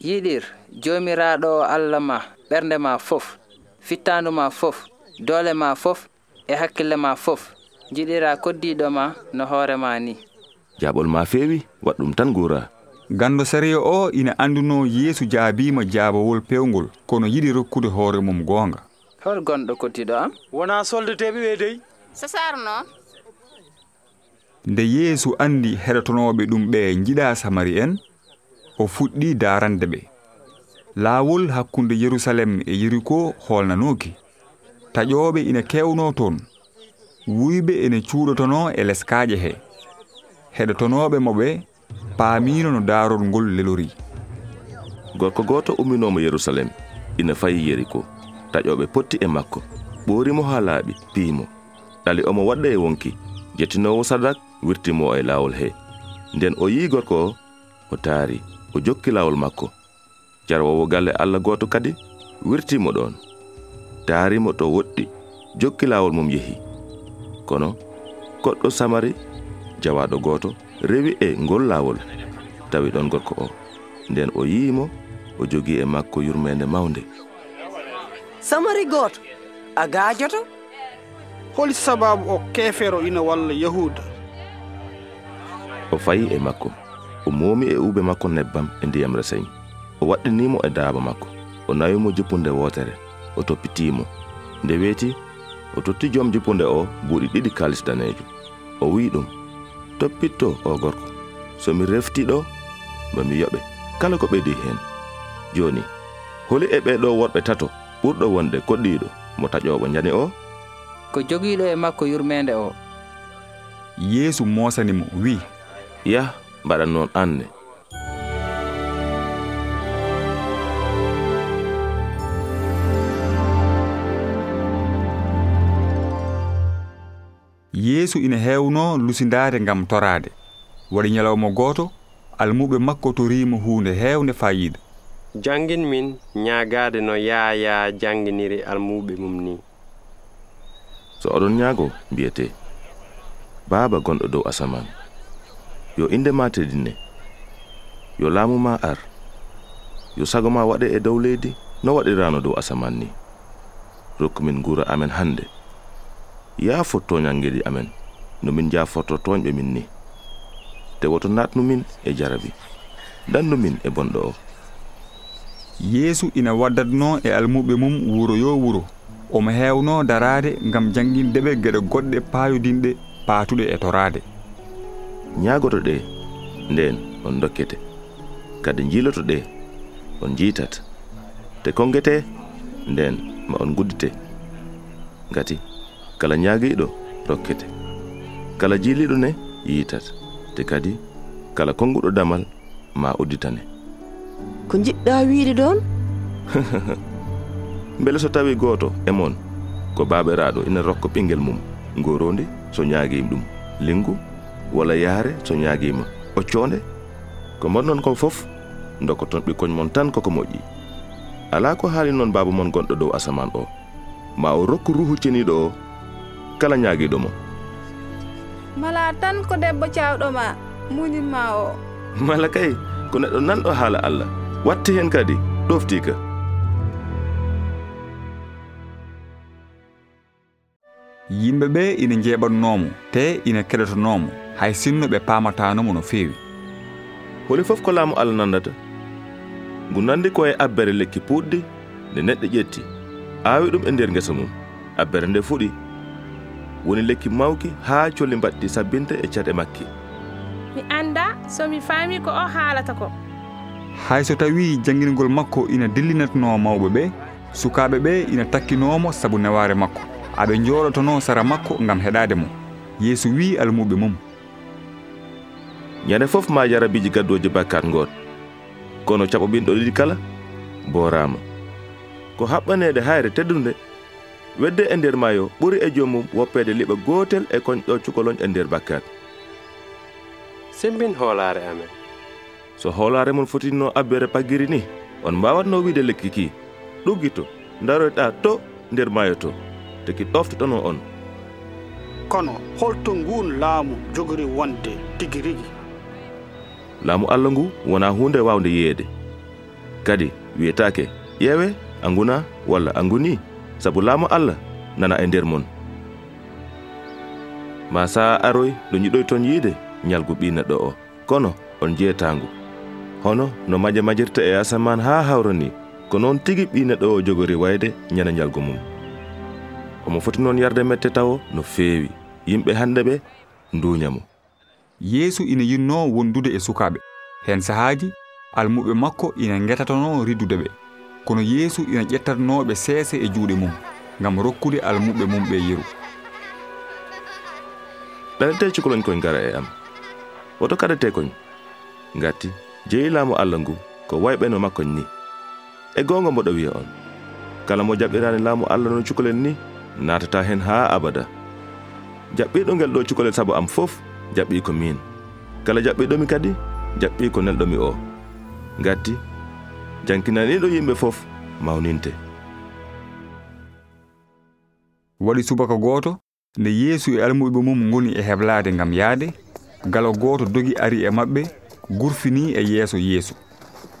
Yiɗir joomiraaɗo allah ma ɓernde ma fof fittandu ma fof doole ma fof e hakkille ma fof jiɗira koddiɗo ma no hoore ma ni. Jaɓol ma feewi waɗ ɗum tan gura gando sariya o ina anduno yeesu jaabima jaabowol pewgol kono yiɗi rokkude hoore mum goonga. Hol gonɗo kottiɗo am? Wona soldeteɓe ɓe dey sasar noon nde yeesu andi heɗotonoɓe ɗum ɓe jiɗa samari en o fuɗɗi darande ɓe. Laawol hakkunde yerusalem e yeriko holnanoki taƴoɓe ina kewno toon. Wuyɓe ene cuuɗotono e leskaaje he. Heɗotonoɓe moɓe paamino no daarol ngol lelori. Gorko gooto umminomo yerusalem ina fayi yeriko. Taƴoɓe potti e makko. Ɓoorimo haa laaɓi piimo ɗali omo waɗɗa e wonki. Jettinowo sadak wirtimo e laawol he nden o yii gorko o o taari o jokki laawol makko. Jarwowo galle allah gooto kadi wirtimo ɗon taarimo to woɗɗi jokki laawol mum yehi. Kono goɗɗo samari jawaɗo gooto rewi e ngol laawol. Tawi ɗon gorko o. Nden o yiimo o jogii e makko yurmeende mawnde. Samari gooto a gaajoto? Holi sababu o keefeero ina walla yahuuda. O fayi e makko. O moomi e uube makko nebbam e ndiyam reseñ. O waɗɗinimo e daaba makko. O nawimo jippunde wootere. O toppitimo nde weeti o totti joom jippunde o buuɗi ɗiɗi kalis danejum o wi ɗum. Toppitto o gorko? Somi refti ɗo mami yoɓe. Kala ko ɓeydi hen? Joni holi e ɓeɗo worɓe tato ɓurɗo wonde koɗɗiɗo mo taƴoɓo jani o. Ko jogiiɗo e makko yurmede o. Yeesu mosanimo wi. Yah mbaɗan noon anne yeesu ina heewno lusindaade ngam toraade. Waɗi ñalawma gooto almuɓe makko torimo huunde heewnde fayida. Janngin min ñaagaade no yaaya jannginiri almuɓe mum ni. So oɗon ñaago mbiyete baaba gonɗo dow asaman yo inde ma tedinne yo laamu ma ar yo sago ma waɗe e dow leydi no waɗirano dow asaman ni. Rokkumin ngura amen hannde. yaafo ñangeɗi amen. No min jafoto toñɓe min ni. Te woto natnumin e jarabi. Dannumin e bonɗo o. Yeesu ina waddatno e almuɓe mum wuro yo wuro omo heewno daraade ngam janngindeɓe geɗe goɗɗe paayodinɗe paatuɗe e toraade. Ñaagoto ɗe ndeen on dokkete kadi njiiloto ɗe on njiitat. Te konngete ndeen ma on guddite. Ngati kala ñaagiiɗo rokkete. Kala jiiliiɗo ne yiitat te kadi kala konnguɗo damal ma udditane. Ko jiɗɗa wiide ɗon mbele so tawi gooto e mon ko baaɓiraaɗo ina rokka ɓinngel mum ngorondi so ñaagiima ɗum linngu walla yaare so ñaagiima occoonde? Ko mbaɗnon kon fof dokoton ɓikkoñ mon tan koko moƴƴi. Alaa ko haali noon baaba mon gonɗo dow asaman o ma o rokku ruhu ceniiɗo o kala ñaagiɗo mo? Mala tan ko debbo caawɗo ma muñin o. Mala kay ko neɗɗo nanɗo haala allah. Watti hen kadi ɗoftika yimɓe ɓe ina jeeɓatnoomo te ina keɗotonomo hay sinno ɓe pamatanomo no feewi. Holi fof ko laamu allah nandata ngu nandi ko e abbere lekki puɗɗi nde neɗɗo ƴetti. Aawi ɗum e nder ngesa mum. Abbere nde fuɗi. woni lekki mawki haa colli mbaɗɗi sabbinta e caɗe makki. Mi annda somi faami ko o haalata ko. Hay so tawi jangingol makko ina dillinatno mawɓe ɓe sukaaɓe ɓe ina takkinomo sabu neware makko. Aɓe jooɗotono sara makko ngam heɗade mo. Yeeso wi almuɓe mum. Ñande fof ma jarabiji gaddoji bakkat goot kono caɓoɓinɗo ɗiɗi kala borama ko haɓɓanede hayre teddude wedde e nder maayo ɓuri e joomum woppede liɓa gotel e koñɗo cukoloñ e nder bakkat. Sembin hoolaare amen. So hoolaare mon fotinno abbere paggiri ni on mbawatno wiide lekki ki. Ɗuggito daroyɗa to nder maayo to teki ɗoftotono on. Kono holto ngun laamu jogori wonde tigi rigi laamu allah ngu wona hunde wawde yiyeede kadi wiyetake ƴeewe a nguna walla a nguni sabu laamu allah nana e nder mon. Ma saa aroy ɗo jiɗoy ton yiide ñalgu ɓi neɗɗo o. Kono on jeetangu hono no maje majirta e asaman haa hawra ni ko noon tigi ɓi neɗɗo o jogori wayde ñana ñalgu mum. Omo foti noon yarde mette tawo no feewi. Yimɓe hannde ɓe nduuñamo yeesu ina yinno wondude e sukaaɓe. Heen sahaaji almuɓe makko ina ngetatono riddude ɓe. kono yeesu ina ƴettatnoɓe seese e juuɗe mum gam rokkude almuɓe mum ɓe yeru ɗaɗete cukoloñ koñ gara e am. Woto kaɗete koñ. Gatti jeyi laamu allah ngu ko wayɓeno makkoñ ni. E gonga mboɗo wiya on. Kala mo jaɓɓirani laamu allah no cukalel ni natata hen haa abada. Jaɓɓiɗo ngel ɗo cukalel saabu am fof jaɓɓi ko min kala jaɓɓiɗomi kadi jaɓɓi ko nelɗomi o. Gatti jankinaniɗo yimɓe fof mawninte. Waɗi subaka gooto nde yeesu e almuɓe mum goni e heblade gam yaade gala gooto dogi ari e maɓɓe gurfini e yeeso yeesu.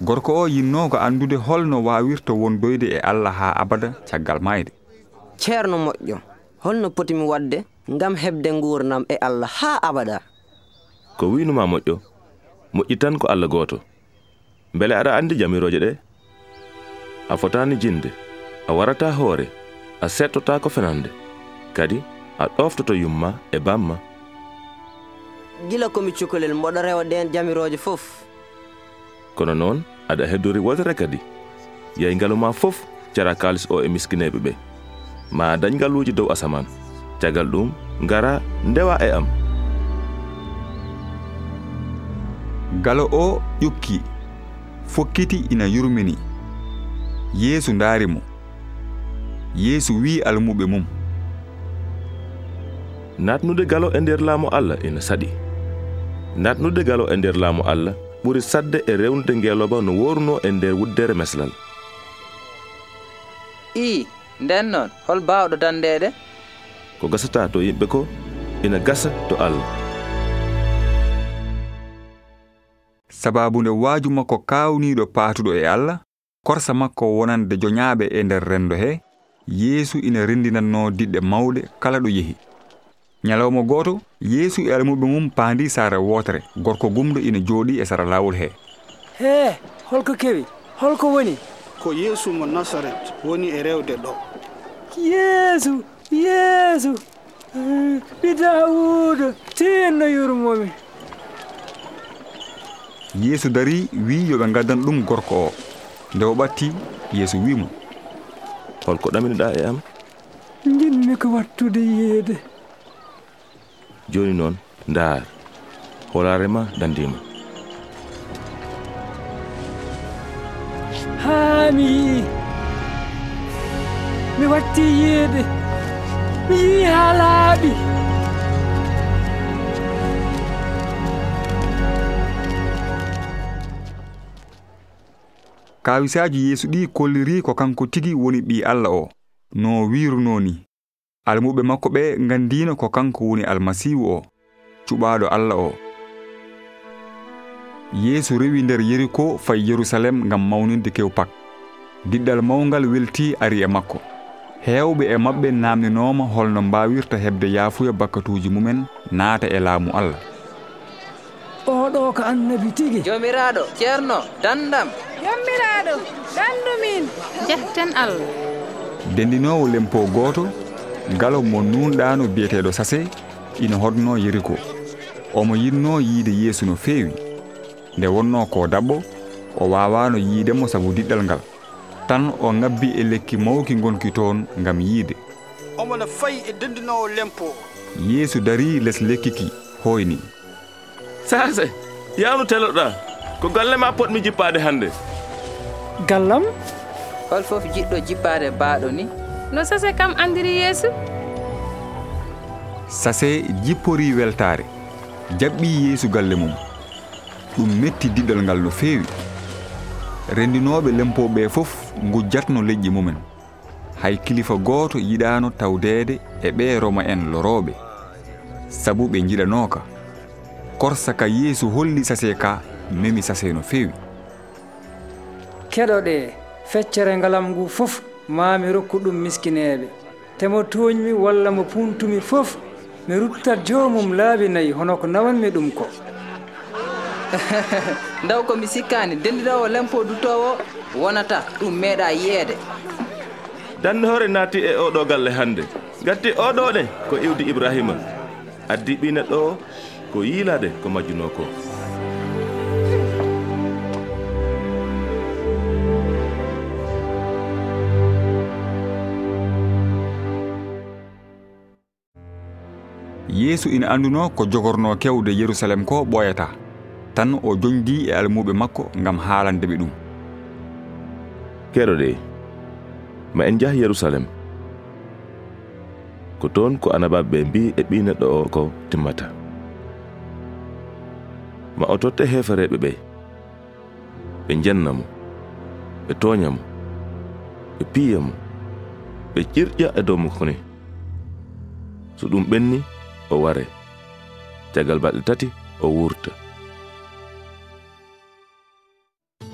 Gorko o yinnoko andude holno wawirta wondoyde e allah ha abada caggal mayde ceerno moƴƴo holno potimi wadde ngam heɓde gurdam e allah ha abada. Ko winuma moƴƴo? Moƴƴi tan ko allah gooto. beele aɗa andi jamiroje ɗe. A fotani jinde a warata hoore a settota ko fenande. Kadi a ɗoftoto yumma e bamma. Gila komi cukalel mboɗo rewa ɗen jamiroje fof. Kono noon aɗa heddori wotere kadi. Yey ngaluma fof cara kalis o e miskineɓe ɓe. Ma dañgaluji dow asaman. Cagal ɗum ngara ndewa e am. Galo o ƴukki. fokkiti ina yurmini. Yeesu ndaari mo. Yeesu wi'i almuɓe mum. Natnude galo e nder laamu allah ina saɗi. Natnude galo e nder laamu allah ɓuri sadde e rewnude ngeeloba no woruno e nder wuddere meslal. I nden noon hol baawɗo dandeede? Ko gasata to yimɓe ko ina gasa to allah. sababu nde waaju makko kaawniiɗo paatuɗo e allah korsa makko wonande joñaaɓe e nder renndo he yeesu ina renndinatno diɗɗe mawɗe kala ɗo yehi. Ñalawma gooto yeesu e almuɓe mum paandi saare wootere gorko gumɗo ina jooɗi e sara laawol hee hee holko kewi holko woni. Ko yeesu mo nasaret woni e rewde ɗo. Yeesu yeesu eh, ɓi dawuudo tinno yurmomi. Yeesu dari wi yoɓe gaddan ɗum gorko. O nde o ɓatti yeesu wimo holko ɗaminiɗa e am. Jinmi ko wattude yeede joni noon ndaar holare ma dandima haami yii mi. Watti yeede mi yii laaɓi kawisaji yeesu ɗi kolliri ko kanko tigi woni ɓi allah o. No wiruno ni almuɓe makko ɓe gandino ko kanko woni almasihu o cuɓaɗo allah o. Yeesu rewi nder yeriko fay yerusalem gam mawninde kewpak diɗɗal mawgal welti ari e makko. Hewɓe e mabɓe namdinoma holno mbawirta hebde yaafuya bakkatuji mumen naata e laamu allah. oɗo ko annabi tigi. Jomiraɗo ceerno dandam. Jommiraɗo dandumin. Jehten allah dendinowo lempo goto galo mo nunɗano biyeteɗo sase ina hodno yeriko. Omo yinno yiide yeesu no feewi. Nde wonno ko dabɓo o wawano yiidemo saabu diɗɗal ngal. Tan o ngabbi e lekki mawki gonki toon ngam yiide. Omono fayi e dendinowo lempo. Yeesu dari less lekki ki hoyni. sase yawno teloɗa ko galle ma potmi jippade hannde. Gallam? Hol fof jiɗɗo jippade baaɗo ni. No sase kam andiri yeeso sase jippori weltare jaɓɓi yeesu galle mum. Ɗum metti diɗɗal ngal no feewi. Renndinoɓe lempoɓe fof gujjatno leƴƴi mumen. Hay kilifa gooto yiɗano tawdede e ɓe roma en loroɓe sabu ɓe jiɗanoka korsa ka yeeso holli sase ka memi sase no feewi. Keɗoɗe feccere ngalam ngu fof mami rokku ɗum miskineɓe te mo toñmi walla mo puntumi fof mi ruttat jomum laabi nayi hono ko nawanmi ɗum ko. Ndaw komi sikkani dendiɗowo lempo dutowo wonata ɗum meeɗa yiyeede dande hoore naati e oɗo galle hannde. Gatti oɗo ɗe ko iwdi ibrahima. Addi ɓina ɗo ko yiilade ko majjuno ko. Yeesu ina anduno ko jogorno kewde yerusalem ko ɓoyata tan o joñdi e almuɓe makko gam haalandeɓe ɗum. Keɗoɗe ma en jaha yerusalem. Ko toon ko anabaɓe ɓe mbi e ɓi neɗɗo o ko timmata. ma o totta hefereɓe ɓe. Ɓe jenna mo ɓe toña mo ɓe piya mo ɓe ƴirƴa e dow makko so ɗum ɓenni o ware. Jagal balɗe tati o wurta.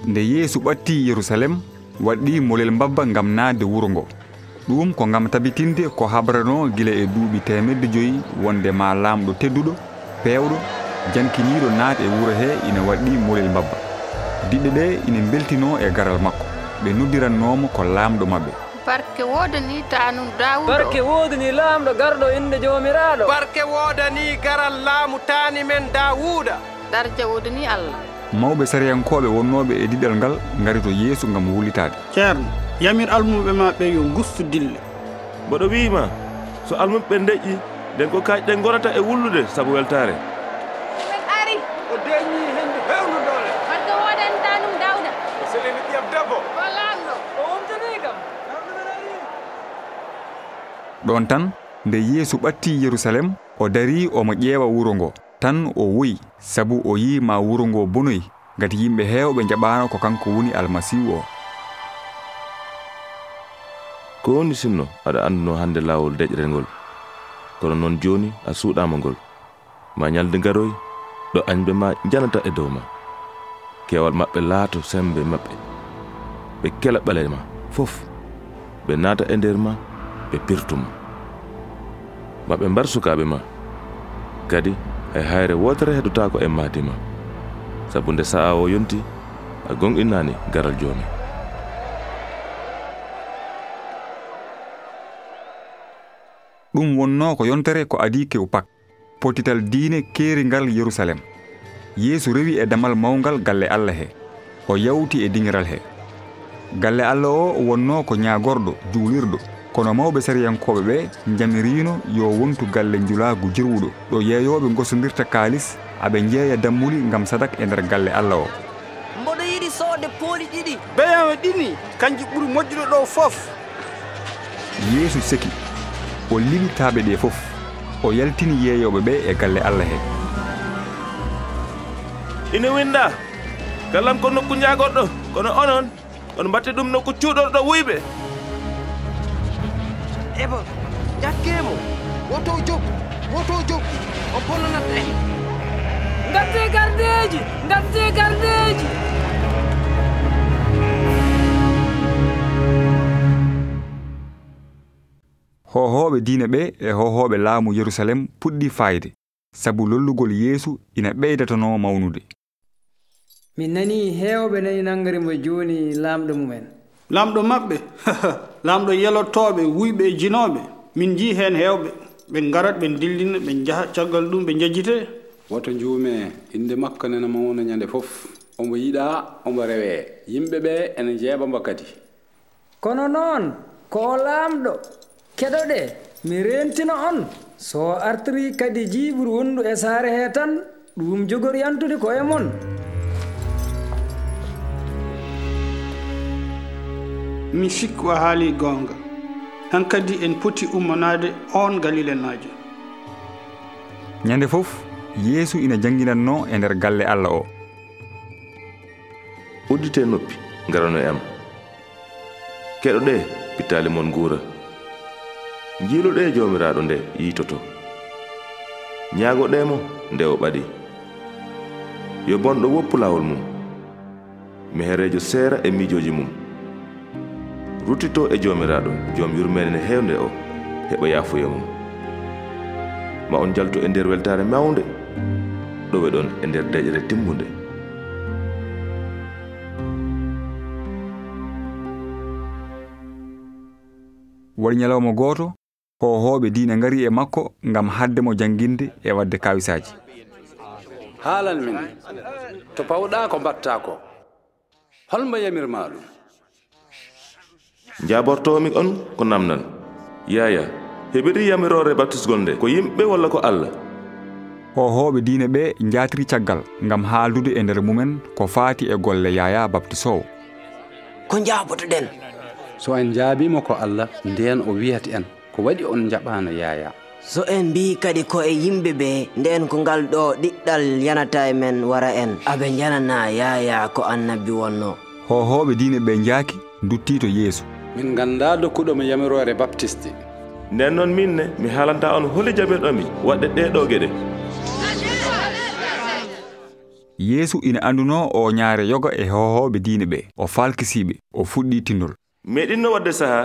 Nde yeesu ɓatti yerusalem waɗɗi molel mbabba ngam naatde wuro ngo. Ɗum ko ngam tabitinde ko habrano gila e duuɓi temedde joyi wonde ma laamɗo tedduɗo peewɗo jankiniiɗo naati e wuro he ina waɗɗi molel mbabba diɗɗe ɗe ina beltino e garal makko. Ɓe noddirannomo ko laamɗo maɓɓe. Barke wodani tanum dawudo barke wodani laamɗo garɗo inde joomiraɗo barke wodani garal laamu tani men dawuda darja wodani allah. Mawɓe sariyankoɓe wonnoɓe e diɗal ngal gari to yeesu gam wulitade ceerno yamir almuɓe maɓɓe yo gustu dille. Mboɗo wiima so almuɓe ɓe deƴƴi nden ko kaƴɗen gonata e wullude saabu weltare ɗon tan nde yeesu ɓatti yerusalem o dari omo ƴeewa wuro ngo. Tan o wuyi sabu o yi ma wuro ngo bonoyi ngati yimɓe heewɓe jaɓano ko kanko woni almasihu o. Ko woni sinno aɗa anduno hannde laawol deƴrel ngol? Kono noon jooni a suuɗama ngol. Ma ñalde ngaroy ɗo añɓe ma janata e dow ma. Kewal maɓɓe laato sembe maɓɓe. Ɓe kela ɓale ma fof. Ɓe naata e nder ma ɓe pirtuma ma ɓe mbar sukaɓe ma. Kadi hay hayre wotere heɗotako e mahdi ma. Sabu nde sa'a o yonti a gonɗinani garal joni ɗum wonno ko yontere ko adi kew pak. Potital diine keeringal yerusalem. Yeesu rewi e damal mawgal galle allah he. O yawti e diŋiral he. Galle allah o wonno ko ñagorɗo juulirɗo. kono mawɓe sariyankoɓe ɓe jamirino yo wontu galle julagu jirwuɗo. Ɗo yeeyoɓe gosodirta kalis aɓe jeeya dammuli gam sadak e nder galle allah o. Mboɗo yiɗi soode pooli ɗiɗi. Beyawe ɗini kanji ɓuuri moƴƴuɗo ɗo fof. Yeesu seki o lilitaɓe ɗe fof o yaltini yeeyoɓe ɓe e galle allah he. Ina winda gallam ko nokku jaagoɗɗo kono onon on mbatte ɗum nokku cuuɗorɗo wuyɓe. eɓe ƴakkemo woto jog woto jog o bonnanat en. Gadde gardeji gadde gardeji hohoɓe diine ɓe e hohoɓe laamu yerusalem puɗɗi fayde. Sabu lollugol yeesu ina ɓeydatano mawnude. Min nani heewɓe nani nangarimo joni laamɗo mumen. lamɗo maɓɓe lamɗo yelottoɓe wuyɓe e jinoɓe min jii hen hewɓe ɓe garat ɓe dillina ɓe jaaha caggal ɗum ɓe jajjite woto juume inde makko nenama wona ñande fof. Omo yiɗa omo rewe yimɓe ɓe ene jeeɓa mbo kadi. Kono noon ko laamɗo keɗoɗe mi rentina on. So artiri kadi jiiɓuru wondu e saare he tan ɗum jogori yantude ko e mon. mi sikku a haali goonga. Han kadi en poti ummanade on galilenajo ñande fof yeesu ina janginanno e nder galle allah o. Uddite noppi garano e am. Keɗo pittali mon guura jiiloɗe jomiraɗo nde yiitoto. Ñaagoɗemo nde o ɓaɗi yo bonɗo woppu lawol mum. Mi seera e miijoji mum. ruttito e jomiraɗo joom yurmede nde hewnde o heɓa yaafuya mum. Ma on jaltu e nder weltare mawde ɗowe ɗon e nder deƴere timmunde. Waɗi ñalawma gooto hohoɓe diina ngari e makko ngam hadde mo jangguinde e wadde kawisaji haalan min to pawɗa ko mbatta ko holmo yamirma ɗum jabortomi on ko namdal yaya heɓiri yamirore baptisgol nde ko yimɓe walla ko allah? Hohoɓe diine ɓe jatiri caggal ngam haaldude e nder mumen ko faati e golle yaya baptisowo. Ko jaabotoɗen so en jaabima ko allah nden o wiyata en ko waɗi on jaɓano yaya. So en mbi kadi ko e yimɓe ɓe nden ko ngal ɗo ɗiɗɗal yanata e men wara en. Aɓe janana yaya ko annabi wonno. Hohoɓe diine ɓe jaaki dutti to yeeso min ganda dokkuɗomi yamirore baptiste nden noon minne mi haalanta on holi jaɓirɗomi waɗɗe ɗeɗo geɗe. Yeesu ina anduno o ñaare yoga e hohoɓe diine ɓe o falkisiɓe o fuɗɗi tindol. Meɗinno wadde saaha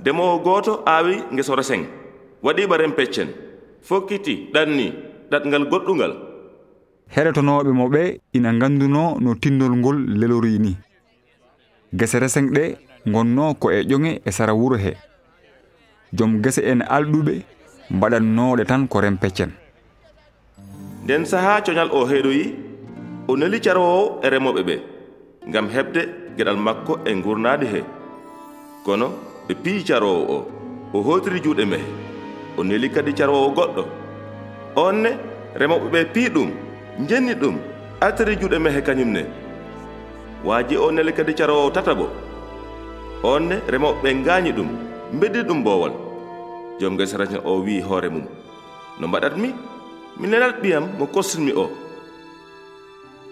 ndemowo gooto aawi ngesora sen waɗiɓa rem peccen. Fokkiti ɗanni ɗatngal goɗɗungal. Heɗotonoɓe mo ɓe ina ganduno no tindol ngol lelori ni. Gese reseng ɗe gonno ko e ƴoŋe e sara wuro he. Joom gese en alɗuɓe mbaɗannoɗe tan ko ren peccen nden sahaa coñal o heeɗoyi o neli carowo e remoɓe ɓe ngam heɓde geɗal makko e gurnade he. Kono ɓe piyi carowo o o hotiri juuɗe mehe. O neli kadi carowo goɗɗo. On ne remoɓe ɓe pii ɗum jenni ɗum artiri juuɗe mehe kañum ne waaji o neli kadi carowo tatago on ne remoɓe ɓe ngaañi ɗum mbeddi ɗum boowal. Joom gesa rajan o wi'i hoore mum. No mbaɗatmi mi? Nenat ɓiyam mo kostinmi o.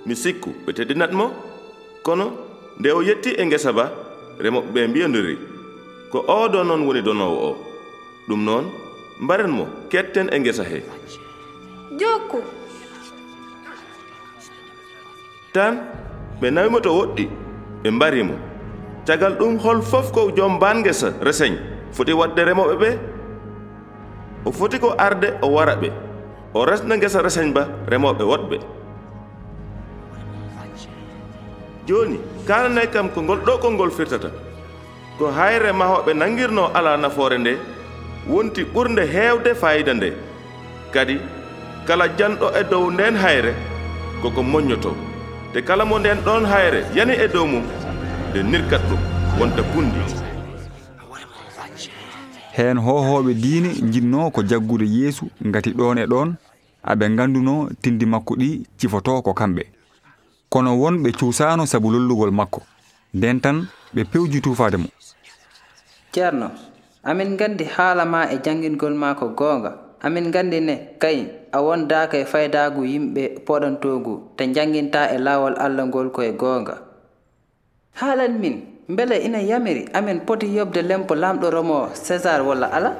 Mi sikku ɓe teddinatmo kono nde o yetti e ngesa ba remoɓe ɓe mbiyodiri ko oɗo noon woni donowo o. Ɗum noon mbaren mo ketten e ngesa he. Jokku. Tan ɓe nawimo to woɗɗi ɓe mbarimo caggal ɗum hol fof ko joom bangesa reseñ foti wadde remoɓe ɓe o foti ko arde o wara ɓe. O resna gesa reseñ ba remoɓe woɗɓe joni kalanay kam ko ngol ɗo konngol firtata. Ko hayre mahoɓe nangirno ala nafoore nde, wonti ɓurde heewde fayida nde. Kadi, kala janɗo e dow nden hayre, koko moññoto. Te kala mo nden ɗon hayre, yani e dow mum. nde nirkat ɗum wonta pundi heen hohoɓe diine jinno ko jaggude yeesu ngati ɗon e ɗon aɓe ganduno tindi makko ɗi cifoto ko kamɓe. Kono wonɓe cuusano saabu lollugol makko nden tan ɓe pewji tufade mo. Ceerno amin gandi haala ma e jangingol ma ko goonga. Amin gandi ne kay a wondaka e faydagu yimɓe poɗantogu te janginta e laawol allah ngol koye goonga. haalan min mbele ina yamiri amin poti yobde lempo lamɗo romo césar walla ala?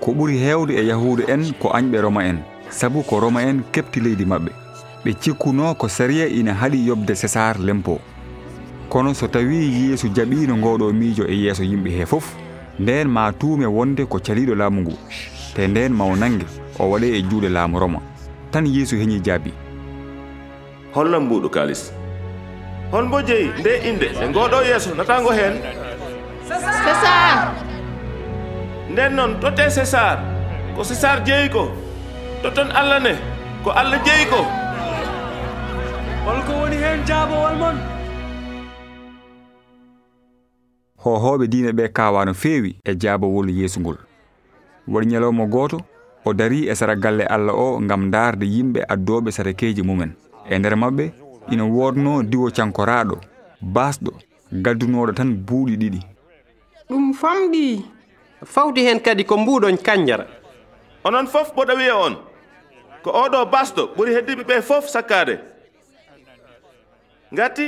Ko ɓuri heewde e yahuudu en ko añɓe roma en. Sabu ko roma en keɓti leydi maɓɓe. Ɓe cikkuno ko sariya ina haɗi yobde césar lempo. Kono so tawi yeesu jaɓino ngoɗo miijo e yeeso yimɓe he fof nden ma tuume wonde ko caliɗo laamu ngu te nden maw nangue o waɗe e juuɗe laamu roma. Tan yeesu heñi jaabi. Hollam mbuɗo kalis hon mbo jeyi nde inde nde ngoɗo yeeso natango hen césar. Nden noon totte césar. Ko césar jeeyi ko? Totton allah ne. Ko allah jeeyi ko? Holko woni heen jaabowal mon. Hohoɓe diine ɓe kawa no feewi e jaabowol yeesu ngol. Won ñalawma gooto o dari e sara galle allah o ngam darde yimɓe addoɓe sarakeji mumen. E nder maɓɓe ina wodno diwo cankoraɗo basɗo gaddunoɗo tan buuɗi ɗiɗi. Ɗum famɗi. Fawti hen kadi ko mbuɗon kanjara. Onon fof boɗo wiya on. Ko oɗo basɗo ɓuri heddiɓe ɓe fof sakkade ngati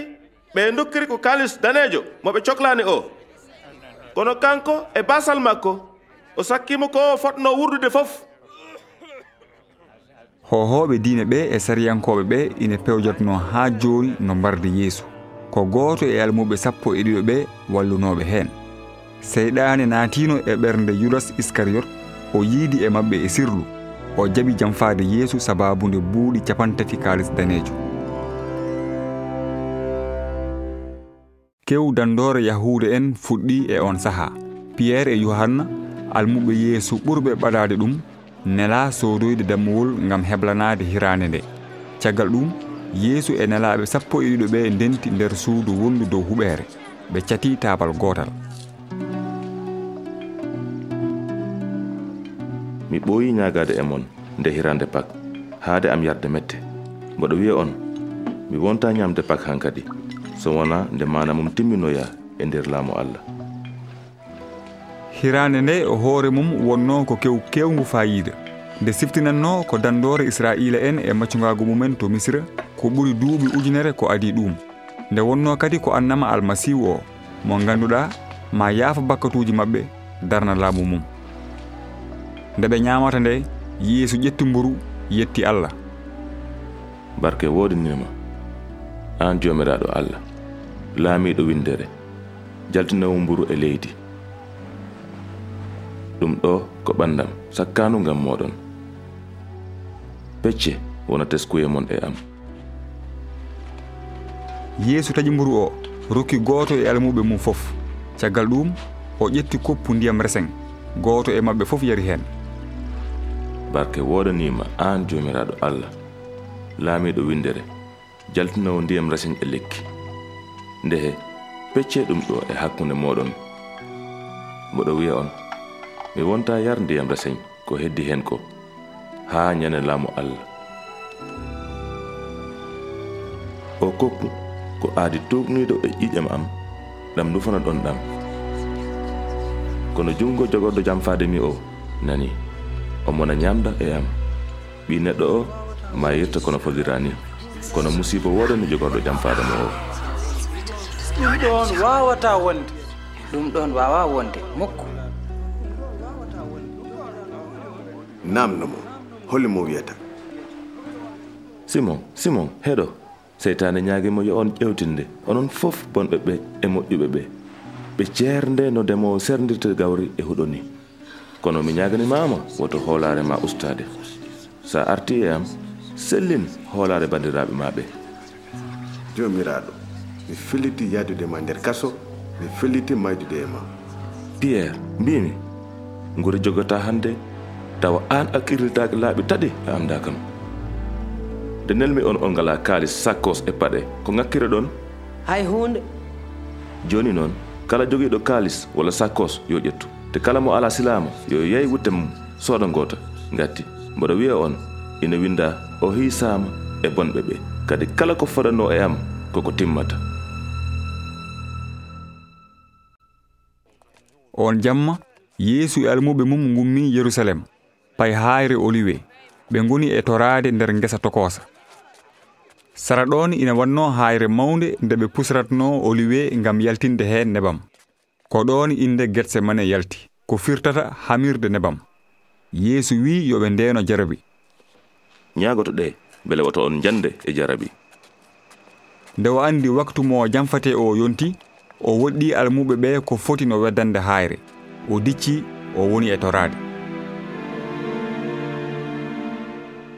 ɓe dokkiri ko kalis danejo moɓe cohlani o. Kono kanko e basal makko o sakkima ko o fotno wurdude fof. hohoɓe diine ɓe e sariyankoɓe ɓe ina pewjatno ha joni no mbarde yeeso ko goto e almuɓe sappo e ɗiɗo ɓe wallunoɓe hen seyɗane naatino e ɓernde judas iscariote o yiidi e mabɓe e sirlu o jaɓi jamfade yeesu sababude buuɗi capantati kalis danejo kew dandore yahude en fuɗɗi e on saaha piyerre e yohanna almuɓe yeesu ɓurɓe ɓadade ɗum nela sodoyde dammuwol gam heblanade hirande nde. Caggal ɗum yeesu e nelaɓe sappo e ɗiɗo ɓe ndenti nder suudu wondu dow huɓere ɓe cati tabal gotal mi ɓooyi ñagade e mon nde hirande pak haade am yarde mette. Mboɗo wiya on mi wonta ñamde pak han kadi so wona nde mana mum timminoya e nder laamu allah. hirande nde e hoore mum wonno ko kew kewngu fayida nde siftinanno ko dandore israila en e maccugago mumen to misra ko ɓuri duuɓi ujunere ko adi ɗum. Nde wonno kadi ko annama almasihu o mo ganduɗa ma yaafa bakkatuji mabɓe darna laamu mum. Nde ɓe ñamata nde yeesu ƴetti mburu yetti allah. Barke wodinima an jomiraɗo allah laamiɗo windere jaltinowo mburu e leydi. Ɗum ɗo ko ɓandam sakkanu ngam moɗon pecce wona teskuye mon e am. Yeesu taƴi mburu o rokki gooto e almuɓe mum fof. Caggal ɗum o ƴetti koppu ndiyam resen gooto e maɓɓe fof yari heen barke woɗanima an jomiraɗo allah. Laamiɗo windere. Jaltinowo ndiyam resen e lekki. Ndehe pecce ɗum ɗo e hakkunde moɗon mboɗo wiya on mi wonta yar ndiyam resen ko heddi hen ko. Haa ñane laamu allah. O kokku ko aadi tugniɗo e ƴiƴam am ɗam nufana ɗon ɗam. Kono junngo jogorɗo jamfade mi o nani omona ñamda e am. Ɓi neɗɗo o ma yirta kono fodira ni kono musiba woɗani jogorɗo jamfade mo o. Ɗum ɗon wawata wonde. Ɗum ɗon wawa wonde mukko namno namnomo hollimo wiyata. Simon simon heɗo. Seytane ñaguimo yo on ƴewtinde. Onon fof bonɓe ɓe e moƴƴuɓe ɓe. Ɓe ceernde no ndemowo serdirta gawri e huɗo ni. Kono mi ñaganimama woto hoolare ma ustade sa arti e am sellin hoolare bandiraɓe ma ɓe jomiraɗo mi felliti yadude ma nder kaso mi felliti maydude e ma. Pierre mbimi guri jogata hande tawa an akkirlitaki laaɓi taɗi e amda kam nde nelmi on on ngala kaalis sakkos e paɗe ko ŋakkire ɗon hay hunde joni noon kala jogiiɗo kaalis walla sakkos yo ƴettu te kala mo ala silama yo yeyi wutte mum sooda ngota ngatti mboɗo wiya on. Ina winda o hiisama e bonɓe ɓe kadi kala ko faɗano e am koko timmata on jamma. Yeesu e almuɓe mum gummi yerusalem pay haayre oliwe ɓe ngoni e toraade nder ngesa tokosa. Sara ɗon ina wanno haayre mawnde nde ɓe pusratno oliwe ngam yaltinde heen nebam. Ko ɗon inde getsemane yalti ko firtata hamirde nebam. Yeesu wi yo ɓe ndeeno jarabi. Ñaagoto ɗe bele woto on jande e jarabi. Nde o anndi waktu mo jamfate o yonti o woɗɗi almuɓe ɓe ko foti no weddande haayre. O dicci o woni e toraade.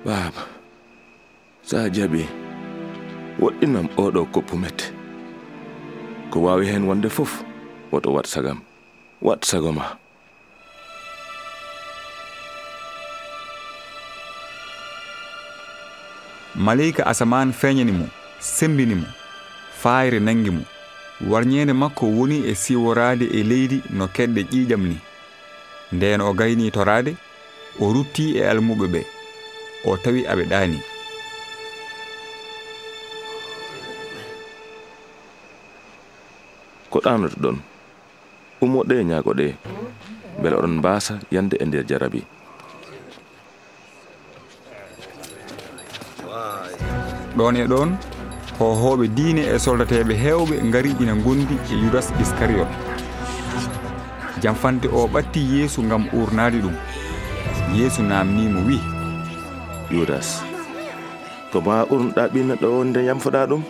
baaba so a jaɓi woɗɗinam oɗo koppumet ko wawi hen wonde fof woto wat sagam wat sago ma. Maleyka asaman feeñani mo sembini mo faayre nangi mo warñeende makko woni e siworaade e leydi no keɗɗe ƴiiƴam ni. Ndeen o gayni toraade o rutti e almuɓe ɓee o tawi aɓe ɗaani. Ko ɗanoto ɗon ummoɗe ñaagoɗe beele oɗon mbaasa yande e nder jarabi. Ɗon e ɗon hohoɓe diine e soldateɓe hewɓe gari ina gondi e yudas iscariot jamfante o ɓatti yeesu gam urnade ɗum. Yeesu namnimo wi yudas. Ko ma urnuɗa ɓinneɗo o nde yamfoɗa ɗum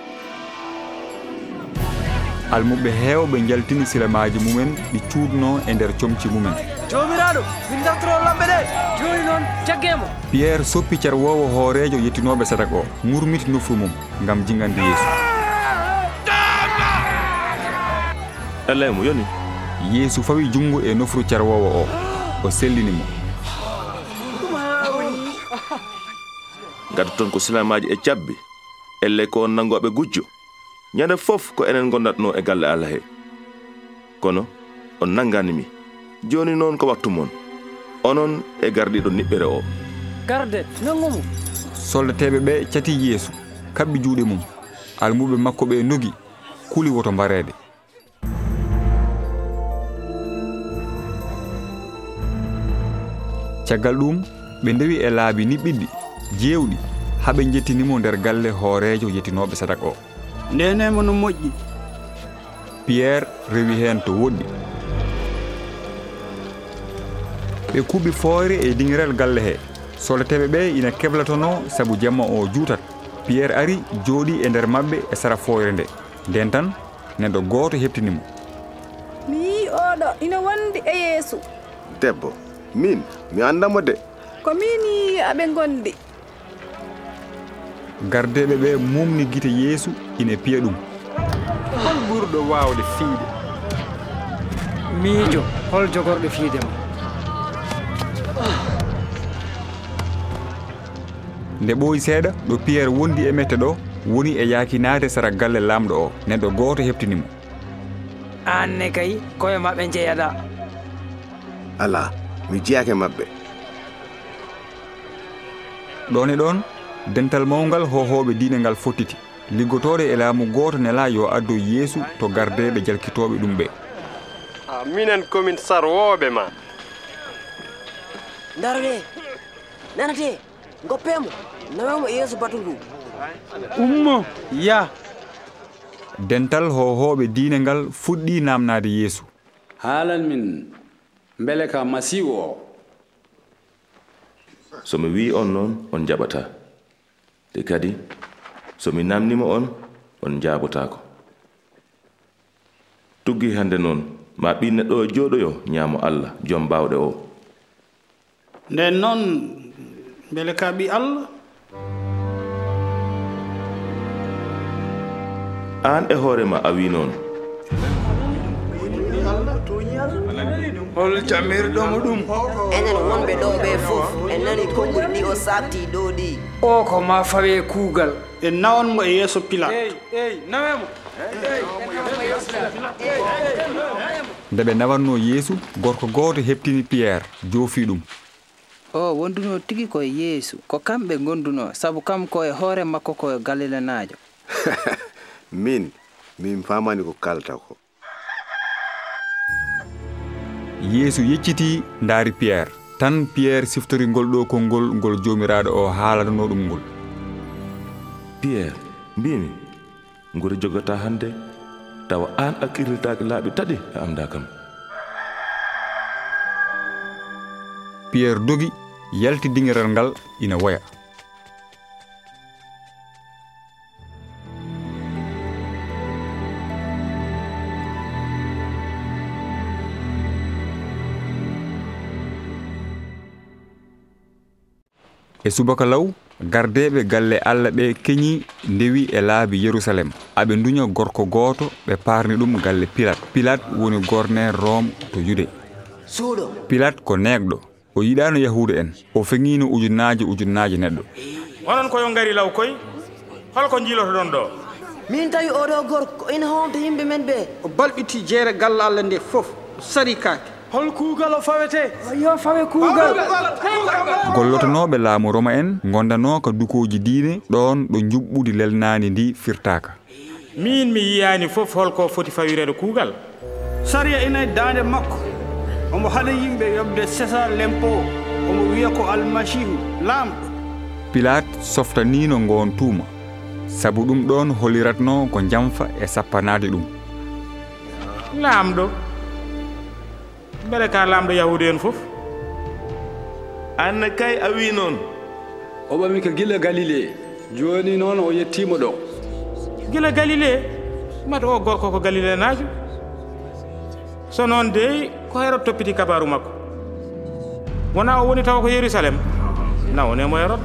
almuɓe hewɓe jaltini silamaji mumen ɗi cuuɗno e nder comci mumen. Jomiraɗo min dartoro lamɓe ɗe. Joni noon jaggemo. Pierre soppi carwowo hoorejo yettinoɓe sadak o murmiti nofru mum gam jingandi yeesu. Elay mo yoni? Yeesu fawi junngo e nofru carwowo o o sellinimo gada toon ko silamaji e cabbi elle ko on nangoɓe gujjo. Ñande fof ko enen gondatno e galle allah he. Kono on nanganimi joni noon ko wattu mon. Onon e gardiɗo niɓɓere o. Garde nangumo soldateɓe ɓe cati yeesu kaɓɓi juuɗe mum. Almuɓe makko ɓe nogi kuli woto mbarede caggal ɗum ɓe ndewi e laabi niɓɓiɗɗi jewɗi haɓe jettinimo nder galle hoorejo yettinoɓe sadak o. Ndenemo no moƴƴi. Pierre rewi hen to woɗɗi. Ɓe kuuɓi foore e diŋirel galle he. Soloteɓe ɓe ina keblatono saabu jemma o juutat. Pierre ari jooɗi e nder maɓɓe e sara foyre nde. Nden tan neɗɗo gooto heptinimo mi yi oɗo ina wondi e yeeso debbo min mi andamo de. Ko min yi aɓe gondi gardeɓe ɓe mumni guite yeesu ina piya ɗum. Hol ɓurɗo wawde fiide. Miijo hol jogorɗo fiide ma. Nde ɓooyi seeɗa ɗo piyerre wondi e mette ɗo woni e yaakinaade sara galle lamɗo o. Neɗɗo gooto heɓtinimo aanne kay koye maɓɓe jeeyaɗa ala mi jeyake maɓɓe. Ɗon e ɗon? dental mawgal hohoɓe diine ngal fottiti liggotore e laamu goto nela yo addo yeesu to gardeɓe jalkitoɓe ɗum ɓe. Minen komin sarwoɓe ma. Darde nanate goppemo nawemo e yeeso batu ndu. Ummo ya. Dental hohoɓe diine ngal fuɗɗi namnade yeesu. Haalan min beele ka masihu o somi wi on noon on jaɓata te kadi somi namnima on on jaabotako tuggi hande noon ma ɓi neɗɗo o e jooɗoyo ñaamo allah joom baawɗe o. Nden noon mbele ka ɓi allah. Aan e hoorema a wi noon hol jamirɗomo ɗum enen wonɓe ɗo ɓe fof en nani konngol ɗi o sakti ɗo ɗi o ko ma fawe kuugal en nawanmo e yeeso pilat eyi nawemo nde ɓe nawanno yeesu gorko goto heptini pierre joofi ɗum o wonduno tigi koye yeesu ko kamɓe gonduno sabu kam ko e hoore makko koye galilenajo min min famani ko kalata ko yeesu yecciti ndaari pierre. Tan pierre siftori ngol ɗo konngol ngol jomiraɗo o haalanno ɗum ngol. Pierre mbimi ngure jogata hande tawa an a kirlitaki laaɓi taɗi e amda kam. Pierre dogi yalti dingiral ngal ina woya e subaka law gardeɓe galle allah ɓe keñi ndewi e laabi yerusalem. Aɓe duña gorko gooto ɓe parni ɗum galle pilat. Pilat woni gornere rome to yude suuɗo pilat ko neegɗo. O yiɗano yahude en. O feŋino ujunnaji ujunnaji neɗɗo. Onon koyo ngari law koy? Holko jiilotoɗon ɗo. Min tawi oɗo gorko ina honta yimɓe men ɓe. O balɓiti jeere galle allah nde fof sari kaake. hol kuugal o fawete. Yo fawe kuugal. Gollotonoɓe laamu roma en gondano ko dukoji diine ɗon ɗo juɓɓudi lelnadi ndi firtaka min mi yiyani fof holko foti fawirede kuugal. Saria ina e dande makko. Omo haɗa yimɓe yoɓde césar lempo omo wiya ko almasihu laamɗo. Pilat softanino ngon tuuma. Sabu ɗum ɗon holiratno ko jamfa e sappanade ɗum. Laamɗo. beele ka lamɗo yahude en fof. Anne kay a wi noon? O ɓami ko gila galilé joni noon o yettima ɗo. Gila galilé mata o gorko ko galilé najo so noon dey ko hérode toppiti kabaru makko. Wona o woni taw ko yerusalem. Nawonemo hérode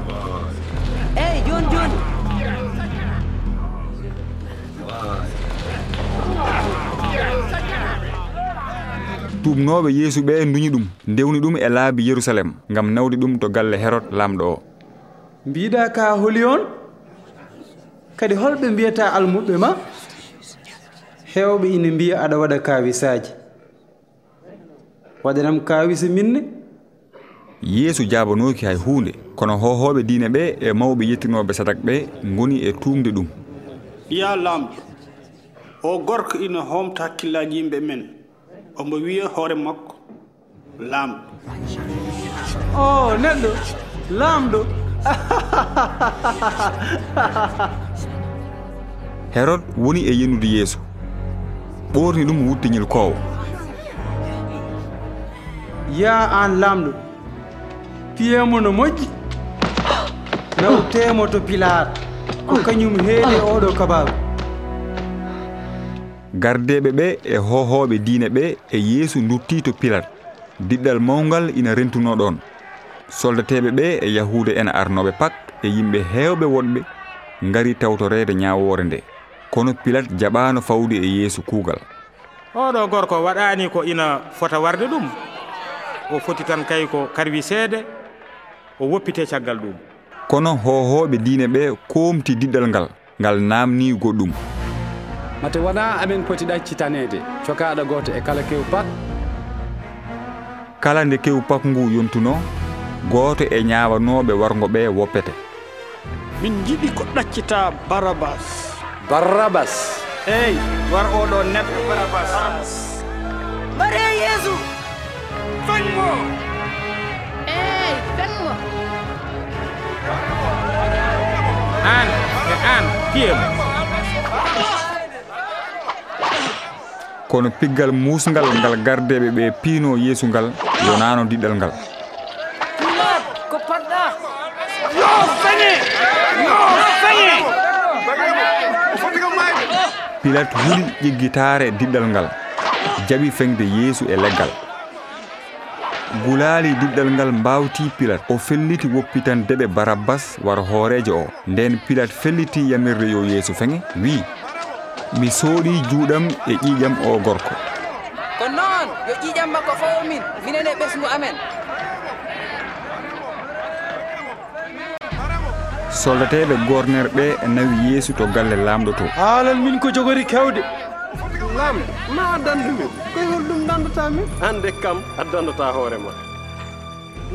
eyyi joni joni tumnoɓe yeesu ɓe duñi ɗum ndewni ɗum e laabi yerusalem gam nawde ɗum to galle herod lamɗo o. Mbiɗa ka holi on? Kadi holɓe mbiyata almuɓɓe ma? Hewɓe ina mbiya aɗa waɗa kawisaji waɗanam kawisa minne? Yeesu jabanoki hay hunde kono hohoɓe diine ɓe e mawɓe yettinoɓe sadak ɓe goni e tumde ɗum. Ya lamɗo o gorko ina homta hakkillaji yimɓe men. Omo wiya hoore makko laamɗo o neɗɗo laamɗo herod woni e yenude yeeso ɓorni ɗum wuttiñil koowo. Ya an laamɗo piyemo no moƴƴi. Nawtemo to pilat ko kañum heede oɗo kabaru gardeɓe ɓe e hohoɓe diine ɓe e yeesu dutti to pilat diɗɗal mawgal ina rentuno ɗon soldateɓe ɓe e yahuda en arnoɓe pak e yimɓe hewɓe woɗɓe gari tawtorede ñawore nde. Kono pilat jaɓano fawde e yeesu kuugal. Oɗo gorko waɗani ko ina fota warde ɗum? O foti tan kay ko karwi seede? O woppite caggal ɗum? Kono hohoɓe diine ɓe komti diɗɗal ngal ngal namni goɗɗum mate wona amin poti ɗaccitanede cokaɗo goto e kala kew pak. Kala nde kew pak ngu yontuno goto e ñawanoɓe wargo ɓe woppete. Min jiɗi ko ɗaccita barabas. Barabas. Eyi war oɗo neɗɗo barabas. Bare yeesu feŋmo eyi fenmo an e an piyemo kono piggal musgal ngal gardeɓe ɓe piino yeesu ngal yonano diɗɗal ngal. Pilat huli ƴeggitaare diɗɗal ngal jaɓi feŋde yeesu e leggal. Gulaali diɗɗal ngal mbawti pilat. O felliti woppitandeɓe barabbas wara hoorejo o. Nden pilat felliti yamirde yo yeesu feŋe wi' mi sooɗi juuɗam e ƴiiƴam o gorko. Ko noon yo ƴiiƴam makko fawo min minene ɓesgu amen. Soldateɓe gorner ɓe nawi yeesu to galle lamɗo to. Haalal min ko jogori kewde lamɗo ma addandu min. Koye holɗum dandata min? Hande kam addandata hoore ma.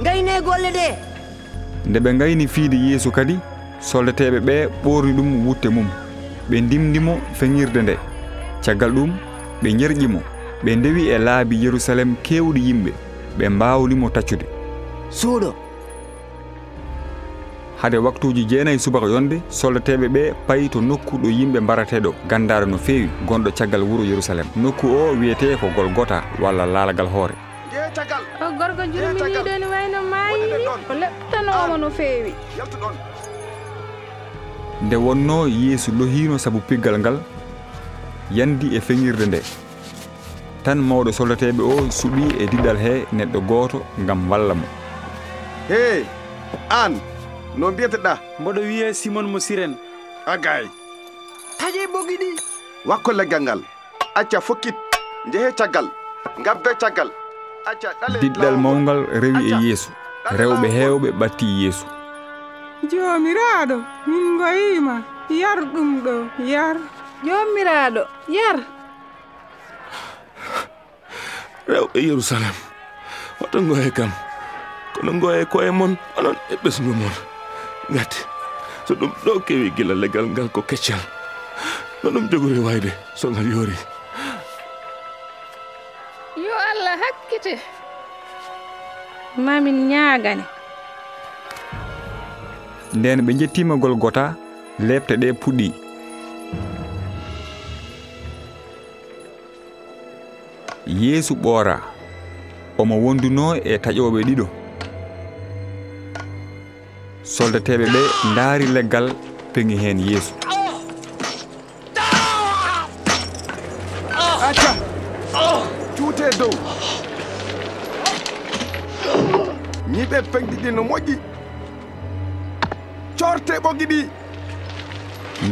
Gayne golle ɗe. Nde ɓe gayni fiide yeesu kadi soldateɓe ɓe ɓorni ɗum wutte mum. ɓe ndimdimo feŋirde nde. Caggal ɗum ɓe jerƴimo ɓe ndewi e laabi yerusalem kewɗi yimɓe ɓe mbawlimo taccude. Suuɗo. Hade waktuji jeenayi subaka yonde soldateɓe ɓe payi to nokku ɗo yimɓe mbarateɗo gandare no feewi gonɗo caggal wuuro yerusalem. Nokku o wiyete ko golgota walla laalagal hoore. O gorko jurminiɗo ni wayno maayi o ko leɓtano omo no feewi. nde wonno yeesu lohino saabu piggal ngal yandi e feŋirde nde. Tan mawɗo soldateɓe o suɓi e diɗal he neɗɗo goto ngam walla mo. Hey an no mbiyeteɗa mboɗo wiye simon mo siren agay. Taƴe ɓogi ɗi. Wakko leggal ngal. Acca fokkit jehe caggal gabbe caggal. Acca diɗɗal mawgal rewi e yeeso rewɓe hewɓe ɓatti yeesu. Jomiraɗo min goyima yar ɗum ɗo yar. Jomiraɗo yar. Rewɓe yerusalem oto goye kam. Kono goye koye mon onon e ɓesgu mon. Gati so ɗum ɗo kewi gila legal ngal ko keccal no ɗum jogori wayde so ngal yoori yo allah hakkite. Mamin ñaagane nden ɓe jettima golgota lebte ɗe puɗɗi. Yeesu ɓoora omo wonduno e taƴoɓe ɗiɗo. Soldateɓe ɓe ndaari leggal peŋi hen yeesu.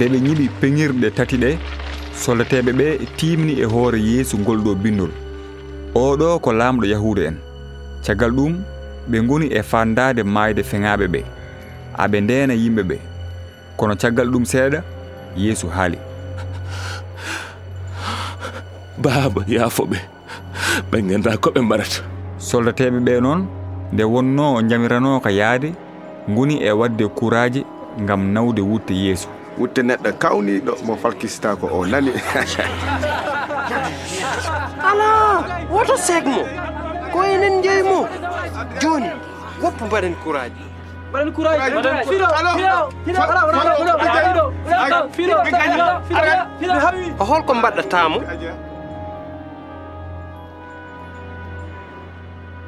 nde ɓe ñiɓi peŋirɗe tati ɗe soldateɓe ɓe timni e hoore yeesu ngol ɗo bindol. Oɗo ko laamɗo yahuda en. Caggal ɗum ɓe goni e fandade maayde feŋaɓe ɓe. Aɓe ndena yimɓe ɓe. Kono caggal ɗum seeɗa yeesu haali. Baaba yaafoɓe ɓe. Ganda ko ɓe mbaɗata soldateɓe ɓe noon nde wonno jamiranoka yaade goni e wadde kuraji gam nawde wutte yeesu. Wutte neɗɗo kawniɗo mo falkisita ko o nani ala woto segmo ko enen jeymo joni woppu mbaɗen kuraji mbaɗen fiɗo o holko mbaɗɗatamo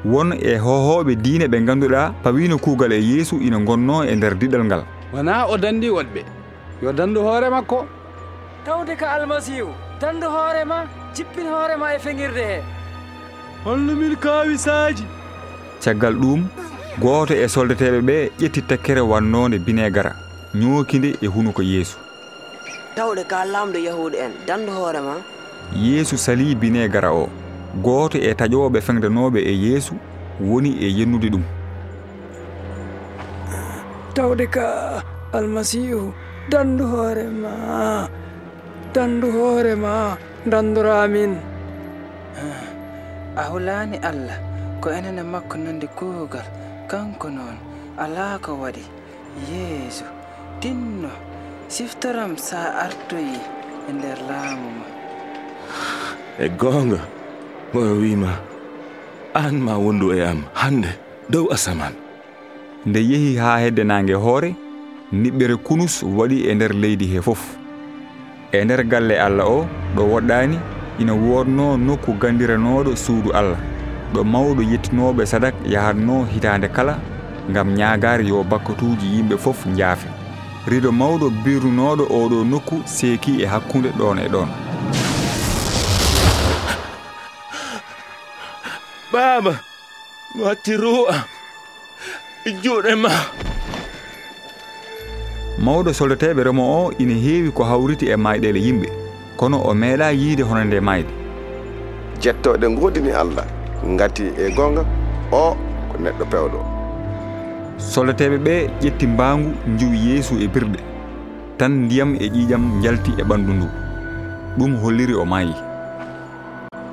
won e hohoɓe diine ɓe ganduɗa pawino kuugal e yeesu ina gonno e nder diɗal ngal wona o dandi woɗɓe yo dandu hoore makko. Tawde ka almasihu dandu hoorema jippin hoorema e feŋirde he. Hollumin kaawisaaji caggal ɗum gooto e soldateɓe ɓe ƴetti tekkere wannode binegara ñookinde e hunuko yeesu. Tawde ka lamɗo yahude en dandu hoorema yeesu sali binegara o. Gooto e taƴoɓe feŋdanoɓe e yeesu woni e yennude ɗum. Tawde ka almasihu dandu hoore ma. Dandu hoore ma. Danduramin a ah, hulani allah ko enene makko nande kuugal kanko noon alaa ko waɗi. Yeeso tinno siftoram sa artoyi e nder laamu ma. E goonga ngoro wiima aan ma wondu e am hannde dow asaman nde yehi haa heddanange hoore niɓɓere kunus waɗi e nder leydi he fof. E nder galle allah o ɗo woɗɗani ina wonno nokku gandiranoɗo suudu allah. Ɗo mawɗo yettinoɓe sadak yahatno hitande kala gam ñagare yo bakkatuji yimɓe fof jaafe rido mawɗo birnunoɗo oɗo nokku seeki e hakkude ɗon e ɗon baaba mi watti hatti ruwa juuɗe ma. mawɗo soldateɓe remo o ina heewi ko hawriti e mayɗele yimɓe. Kono o meeɗa yiide hono nde mayde. Jettoɗe godini allah gati e gonga o ko neɗɗo pewɗo. Soldateɓe ɓe ƴetti mbangu juwi yeesu e birɗe. Tan ndiyam e ƴiƴam jalti e ɓandu ndu. Ɗum holliri o maayi.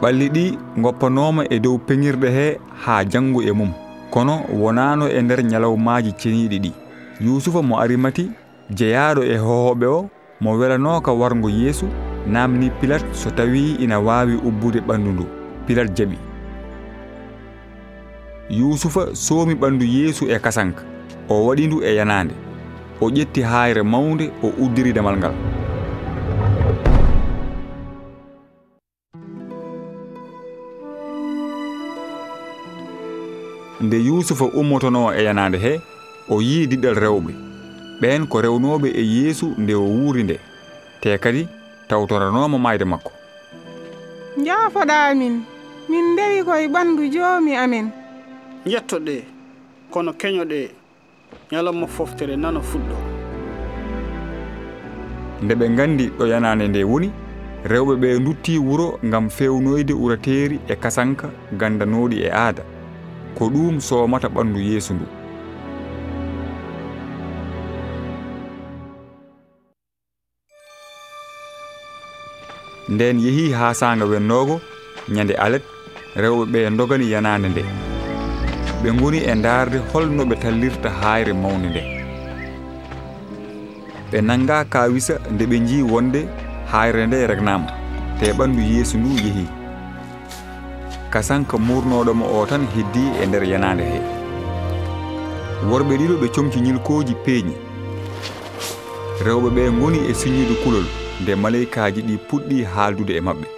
Ɓalli ɗi goppanoma e dow peŋirɗe he ha janggo e mum. Kono wonano e nder ñalawmaji ceniɗi ɗi. Yusufa mo arimati jeyaɗo e hohoɓe o mo welanoka wargo yeesu namni pilate so tawi ina wawi ubbude ɓandu ndu pilate jaɓi. Yusufa soomi ɓandu yeesu e kasanka o waɗi ndu e yanande o ƴetti hayre mawde o uddiri damal ngal. Nde yusufa ummotono e yanande he o yii diɗɗal rewɓe. ɓen ko rewnoɓe e yeesu nde o wuuri nde. Te kadi tawtoranoma mayde makko. Jaafoɗamin min ndewi koye ɓandu joomi amen yettoɗe kono keñoɗe ñalawma foftere nano fuɗɗo. Nde ɓe gandi ɗo yanande nde woni rewɓe ɓe dutti wuro gam fewnoyde urateeri e kasanka gandanoɗi e aada. Ko ɗum somata ɓandu yeesu ndu. nden yeehi ha sanga wennogo ñande alet rewɓe ɓe dogani yanande nde. Ɓe goni e darde holno ɓe tallirta hayre mawde nde. Ɓe nanga kawisa nde ɓe jii wonde hayre nde regnama te ɓandu yeeso ndu yeehi kasanka murnoɗomo o tan heddi e nder yanade he. Worɓe ɗiɗo ɓe comci ñilkoji peeñi. Rewɓe ɓe goni e siñude kulol. nde maleykaji ɗi puɗɗi haaldude e maɓɓe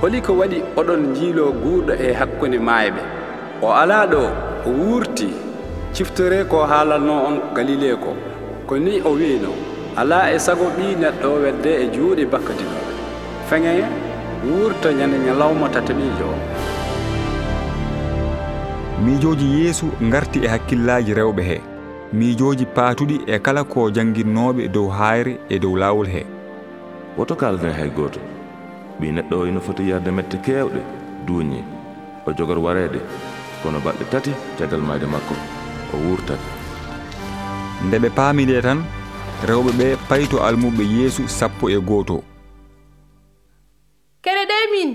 holi ko waɗi oɗon jiilo guurɗo e hakkunde maayɓe o alaa ɗo o wuurti. Ciftore ko haalatno on galile ko ko ni o wiino alaa e sago ɓi neɗɗo wedde e juuɗe bakkatinoɓe feŋe wuurto ñande ñalawma tatamiijo o. Miijooji yeesu ngarti e hakkillaji rewɓe hee. miijoji paatuɗi e kala ko jangguinnoɓe dow hayre e dow lawol he woto kalden hay goto ɓi neɗɗo o ino foti yarde mette kewɗe duuñi o jogor wareede kono balɗe tati caggal mayde makko o wurtat nde ɓe paamide tan rewɓe ɓe payto almuɓe yeesu sappo e gooto. Kere ɗe min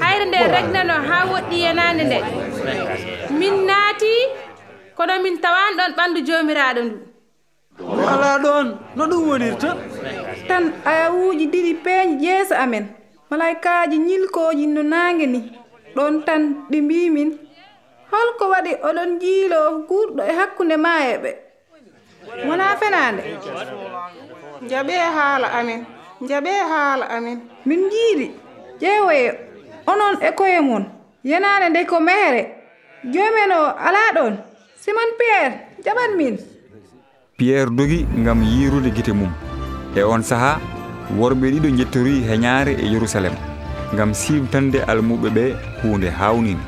hayre nde regnano haa woɗɗi yenande nde. Min naati kono min tawan ɗon ɓandu jomiraɗo ndu ala ɗon no ɗum wonirta? Tan ayawuji ɗiɗi peeñi jeesa amen. Malaikaji ñilkoji no nangue ni. Ɗon tan ɗi mbimin holko waɗi oɗon jiilo guurɗo e hakkunde ma e ɓe. Wona fenande jaɓe haala amen. Jaɓe haala amen. Min jiiri ƴeewoye onon e koye mon yenade nde ko mehere. Joomen o ala ɗon. simon pierre jaɓan min. Pierre dogi gam yiirude guite mum. E on saaha worɓe ɗiɗo jettori heñaare e yerusalem gam simtande almuɓe ɓe hunde hawnini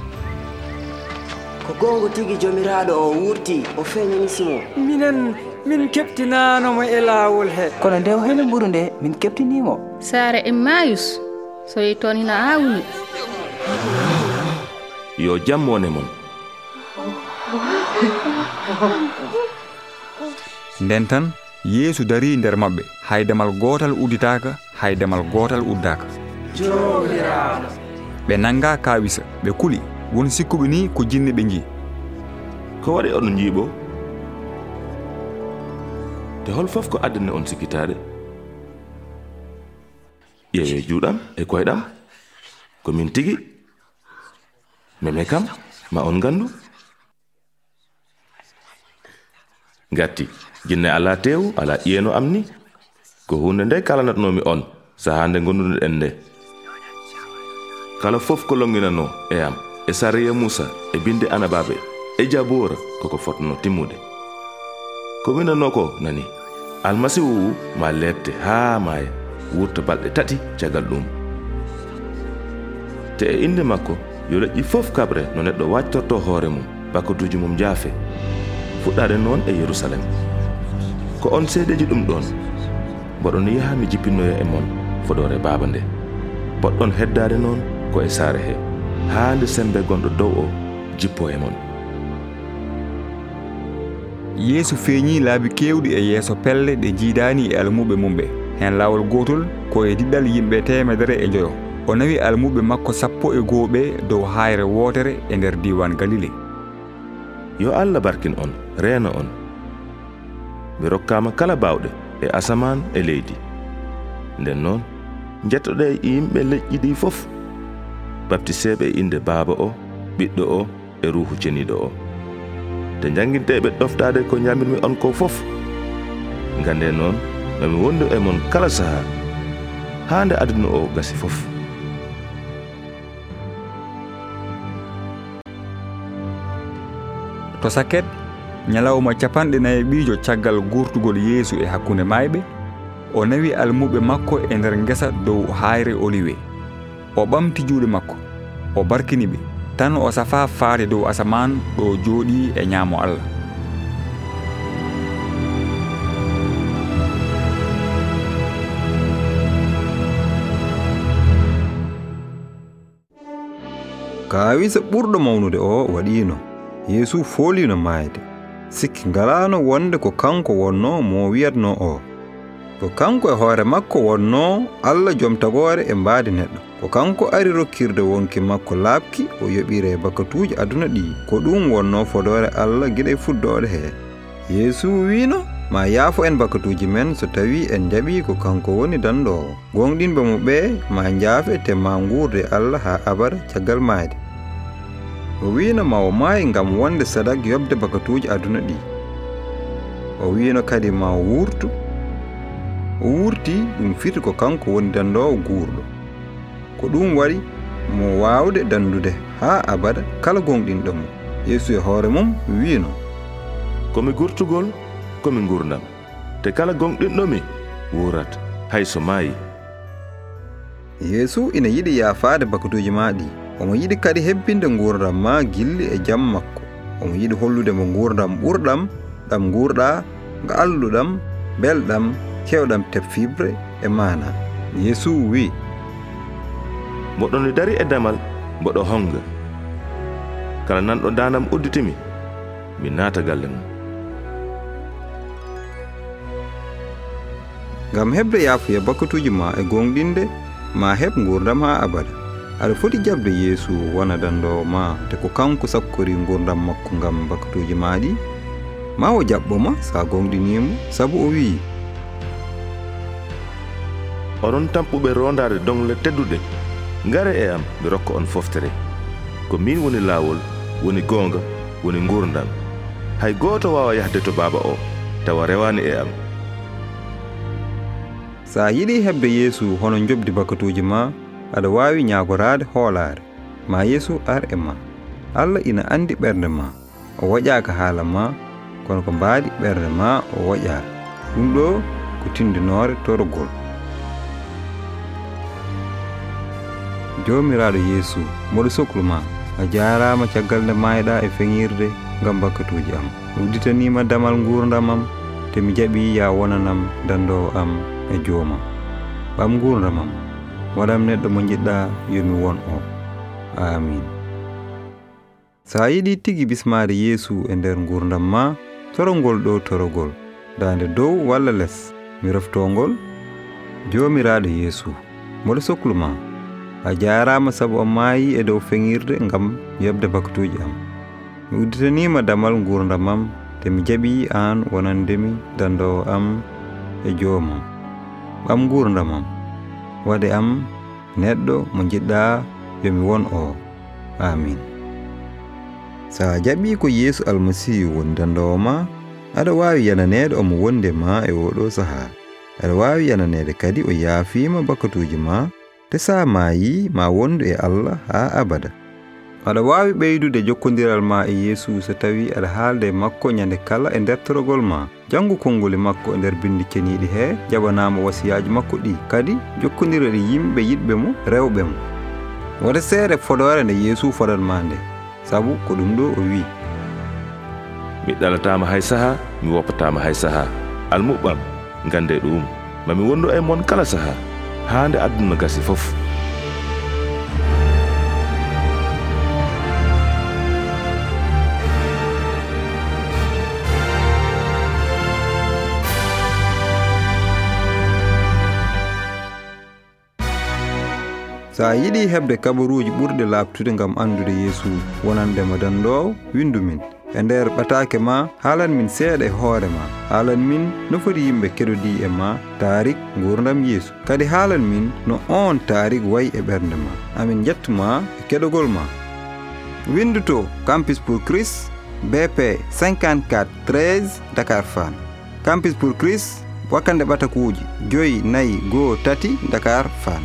ko gongo tigi jomiraɗo o wurti o feñani simon? Minen min keɓtinanomo e lawol he. Kono nde o hene mburu nde min keptinimo saare emmayus so yi toon hina awni yo jam wone mon oh, nden tan yeesu dari nder maɓɓe. Haydamal gootal udditaka haydamal gootal uddaka ɓe nanga kawisa ɓe kuli. Won sikkuɓe ni ko jinne ɓe jii ko waɗi oɗon jiiɓo te hol fof ko addane on sikkitade ƴeewe juuɗam e koyɗam ko min tigi. Meme kam ma on gandu gatti jinne ala tewu ala ƴeeno am ni. Ko hunde nde kalanatnomi on. Saha nde gonduɗen nde. Kala fof ko longinano e am e sariya moussa e binde anabaɓe e jabora koko fotno timmude ko winano ko nani? Almasihu ma lebte haa maaya wurta balɗe tati caggal ɗum. Te e inde makko yo leƴƴi fof kaɓre no neɗɗo wactorto hoore mum bakatuji mum jaafe fuɗɗade noon e yerusalem. Ko on seedeji ɗum ɗon mboɗon yaha mi jippinnoya e mon fodore baaba nde. Poɗɗon heddade noon ko e saare he haa nde sembe gonɗo dow o jippo e mon. Yeeso feeñi laabi keewɗi e yeeso pelle ɗe jiidani e almuɓe mum ɓe heen laawol gootol ko e diɗɗal yimɓe temedere e joyo o nawi almuɓe makko sappo e goo ɓe dow haayre wootere e nder diwan galile. yo allah barkin on reena on. Mi rokkama kala bawɗe e asaman e leydi. Nden noon jettoɗe e yimɓe leƴƴi ɗi fof. Baptiseɓe e inde baaba o ɓiɗɗo o e ruhu ceniɗo o. Te janguinteɓe ɗoftade ko jamirmi on ko fof. Gande noon mami wondu e mon kala saaha haa nde aduna o gasi fof. to saket ñalawma capanɗe nayi ɓiijo caggal gurtugol yeesu e hakkunde mayɓe o nawi almuɓe makko e nder gesa dow hayre oliwe. O ɓamti juuɗe makko o barkini ɓe. Tan o safa faade dow asaman ɗo jooɗi e ñaamo allah. Kawisa ɓurɗo mawnude o waɗino yeesu foolino maayde. Sikki ngalaano wonde ko kanko wonno mo wiyatno o. Ko kanko e hoore makko wonno allah joom tagoore e mbaadi neɗɗo. Ko kanko ari rokkirde wonki makko laaɓki o yoɓire e bakatuuji aduna ɗi. Ko ɗum wonno fodore allah giɗa e fuddode hee. Yeesu wiino ma yaafo en bakatuuji men so tawi en jaɓi ko kanko woni danɗo gonɗinɓe mo ɓe ma jaafe te ma nguurde allah haa abada caggal maade o wino ma o maayi ngam wonde sadak yoɓde bakatuuji aduna ɗi. O wino kadi ma o wuurtu o wurti ɗum fiti ko kanko woni dandowo guurɗo. Ko ɗum waɗi mo wawde dandude haa abada kala gonɗinɗo mum. Yeesu e hoore mum wino komi gurtugol komi gurdam te kala gonɗinɗomi wurat hayso maayi. Yeesu ina yiɗi yaafaade bakatuji ma ɗi omo yiɗi kadi hebbinde gurdam ma gilli e jam makko. Omo yiɗi hollude mo gurdam ɓurɗam ɗam gurɗa nga alluɗam belɗam kewɗam teffibre e mana yeesu wi. Mboɗon no dari e damal mboɗo honga. Kala nanɗo danam udditimi mi naata galle mum. Ngam heɓde yaafuya bakatuji ma e gonɗinde ma heɓ gurdam ha abada. aɗa foti jaɓde yeesu wona dandowo ma te ko kanko sakkori gurdam makko ngam bakatuji ma ɗi ma o jaɓɓoma sa gonɗinimo saabu o wi'i. Oɗon tampuɓe rondade dongle tedduɗe. Ngare e am mi rokka on foftere. Ko min woni laawol woni goonga woni gurdam hay gooto wawa yahde to baaba o tawa rewani e am. Sa yiɗi heɓde yeesu hono jobdi bakatuji ma aɗa wawi ñagorade hoolare ma yeesu ar e ma. Allah ina andi ɓernde ma o waƴaka haala ma kono ko mbaadi ɓernde ma o waƴa ɗum ɗo ko tindinore torgol. Jomiraɗo yeesu moɗo soklu ma a jarama caggal nde mayɗa e feŋirde ngam bakkatuji am. Udditanima damal gurdam am te mi jaɓi ya wonanam dandowo am e joomam. Ɓam gurdamam waɗam neɗɗo mo jiɗɗa yomi won o amin. Sa yiɗi tigi bismade yeesu e nder gurdam ma torogol ɗo torogol dande dow walla less mi roftogol jomiraɗo yeesu mboɗo sohlu ma. A jarama saabu o maayi e dow feŋirde ngam yobde bakatuji am mi udditanima damal gurdamam te mi jaɓi an wonandemi dandowo am e joomam ɓam gurdamam waɗe am neɗɗo mo jiɗɗa yomi won o. Amin. Sa jaɓi ko yeesu almasihu woni dandowo ma aɗa wawi yananede omo wonde ma e oɗo saaha aɗa wawi yananede kadi o yaafima bakatuji ma te sa mayi ma wondu e allah ha abada. aɗa wawi ɓeydude jokkodiral ma e yeesu so tawi aɗa haalde makko ñande kala e dertorogol ma. Janngu konngol makko e nder bindi ceniiɗi he jaɓanama wasiyaji makko ɗi. Kadi jokkodira e yimɓe yiɗɓe mo rewɓe mo waɗa seere fodore nde yeesu fodanma nde. Saabu ko ɗum ɗo o wi mi ɗalatama hay saaha mi woppatama hay saaha almuɓɓam gande ɗum. Mami wondu e mon kala saaha haa nde aduna gasi fof. so a yiɗi heɓde kabaruji ɓurɗe labtude gam andude yeesu wonandema dandowo windu min. E nder ɓatake ma haalan min seeɗa e hoore ma. Haalan min no foti yimɓe keɗodi e ma tarik gurdam yeesu. Kadi haalan min no on tarik wayi e ɓernde ma. Amin jettuma e keɗogol ma. Windu to campus pour christ bp 54 13 dakar fan campus pour christ wakkande ɓatakuji joyi nayyi goho tati dakar fan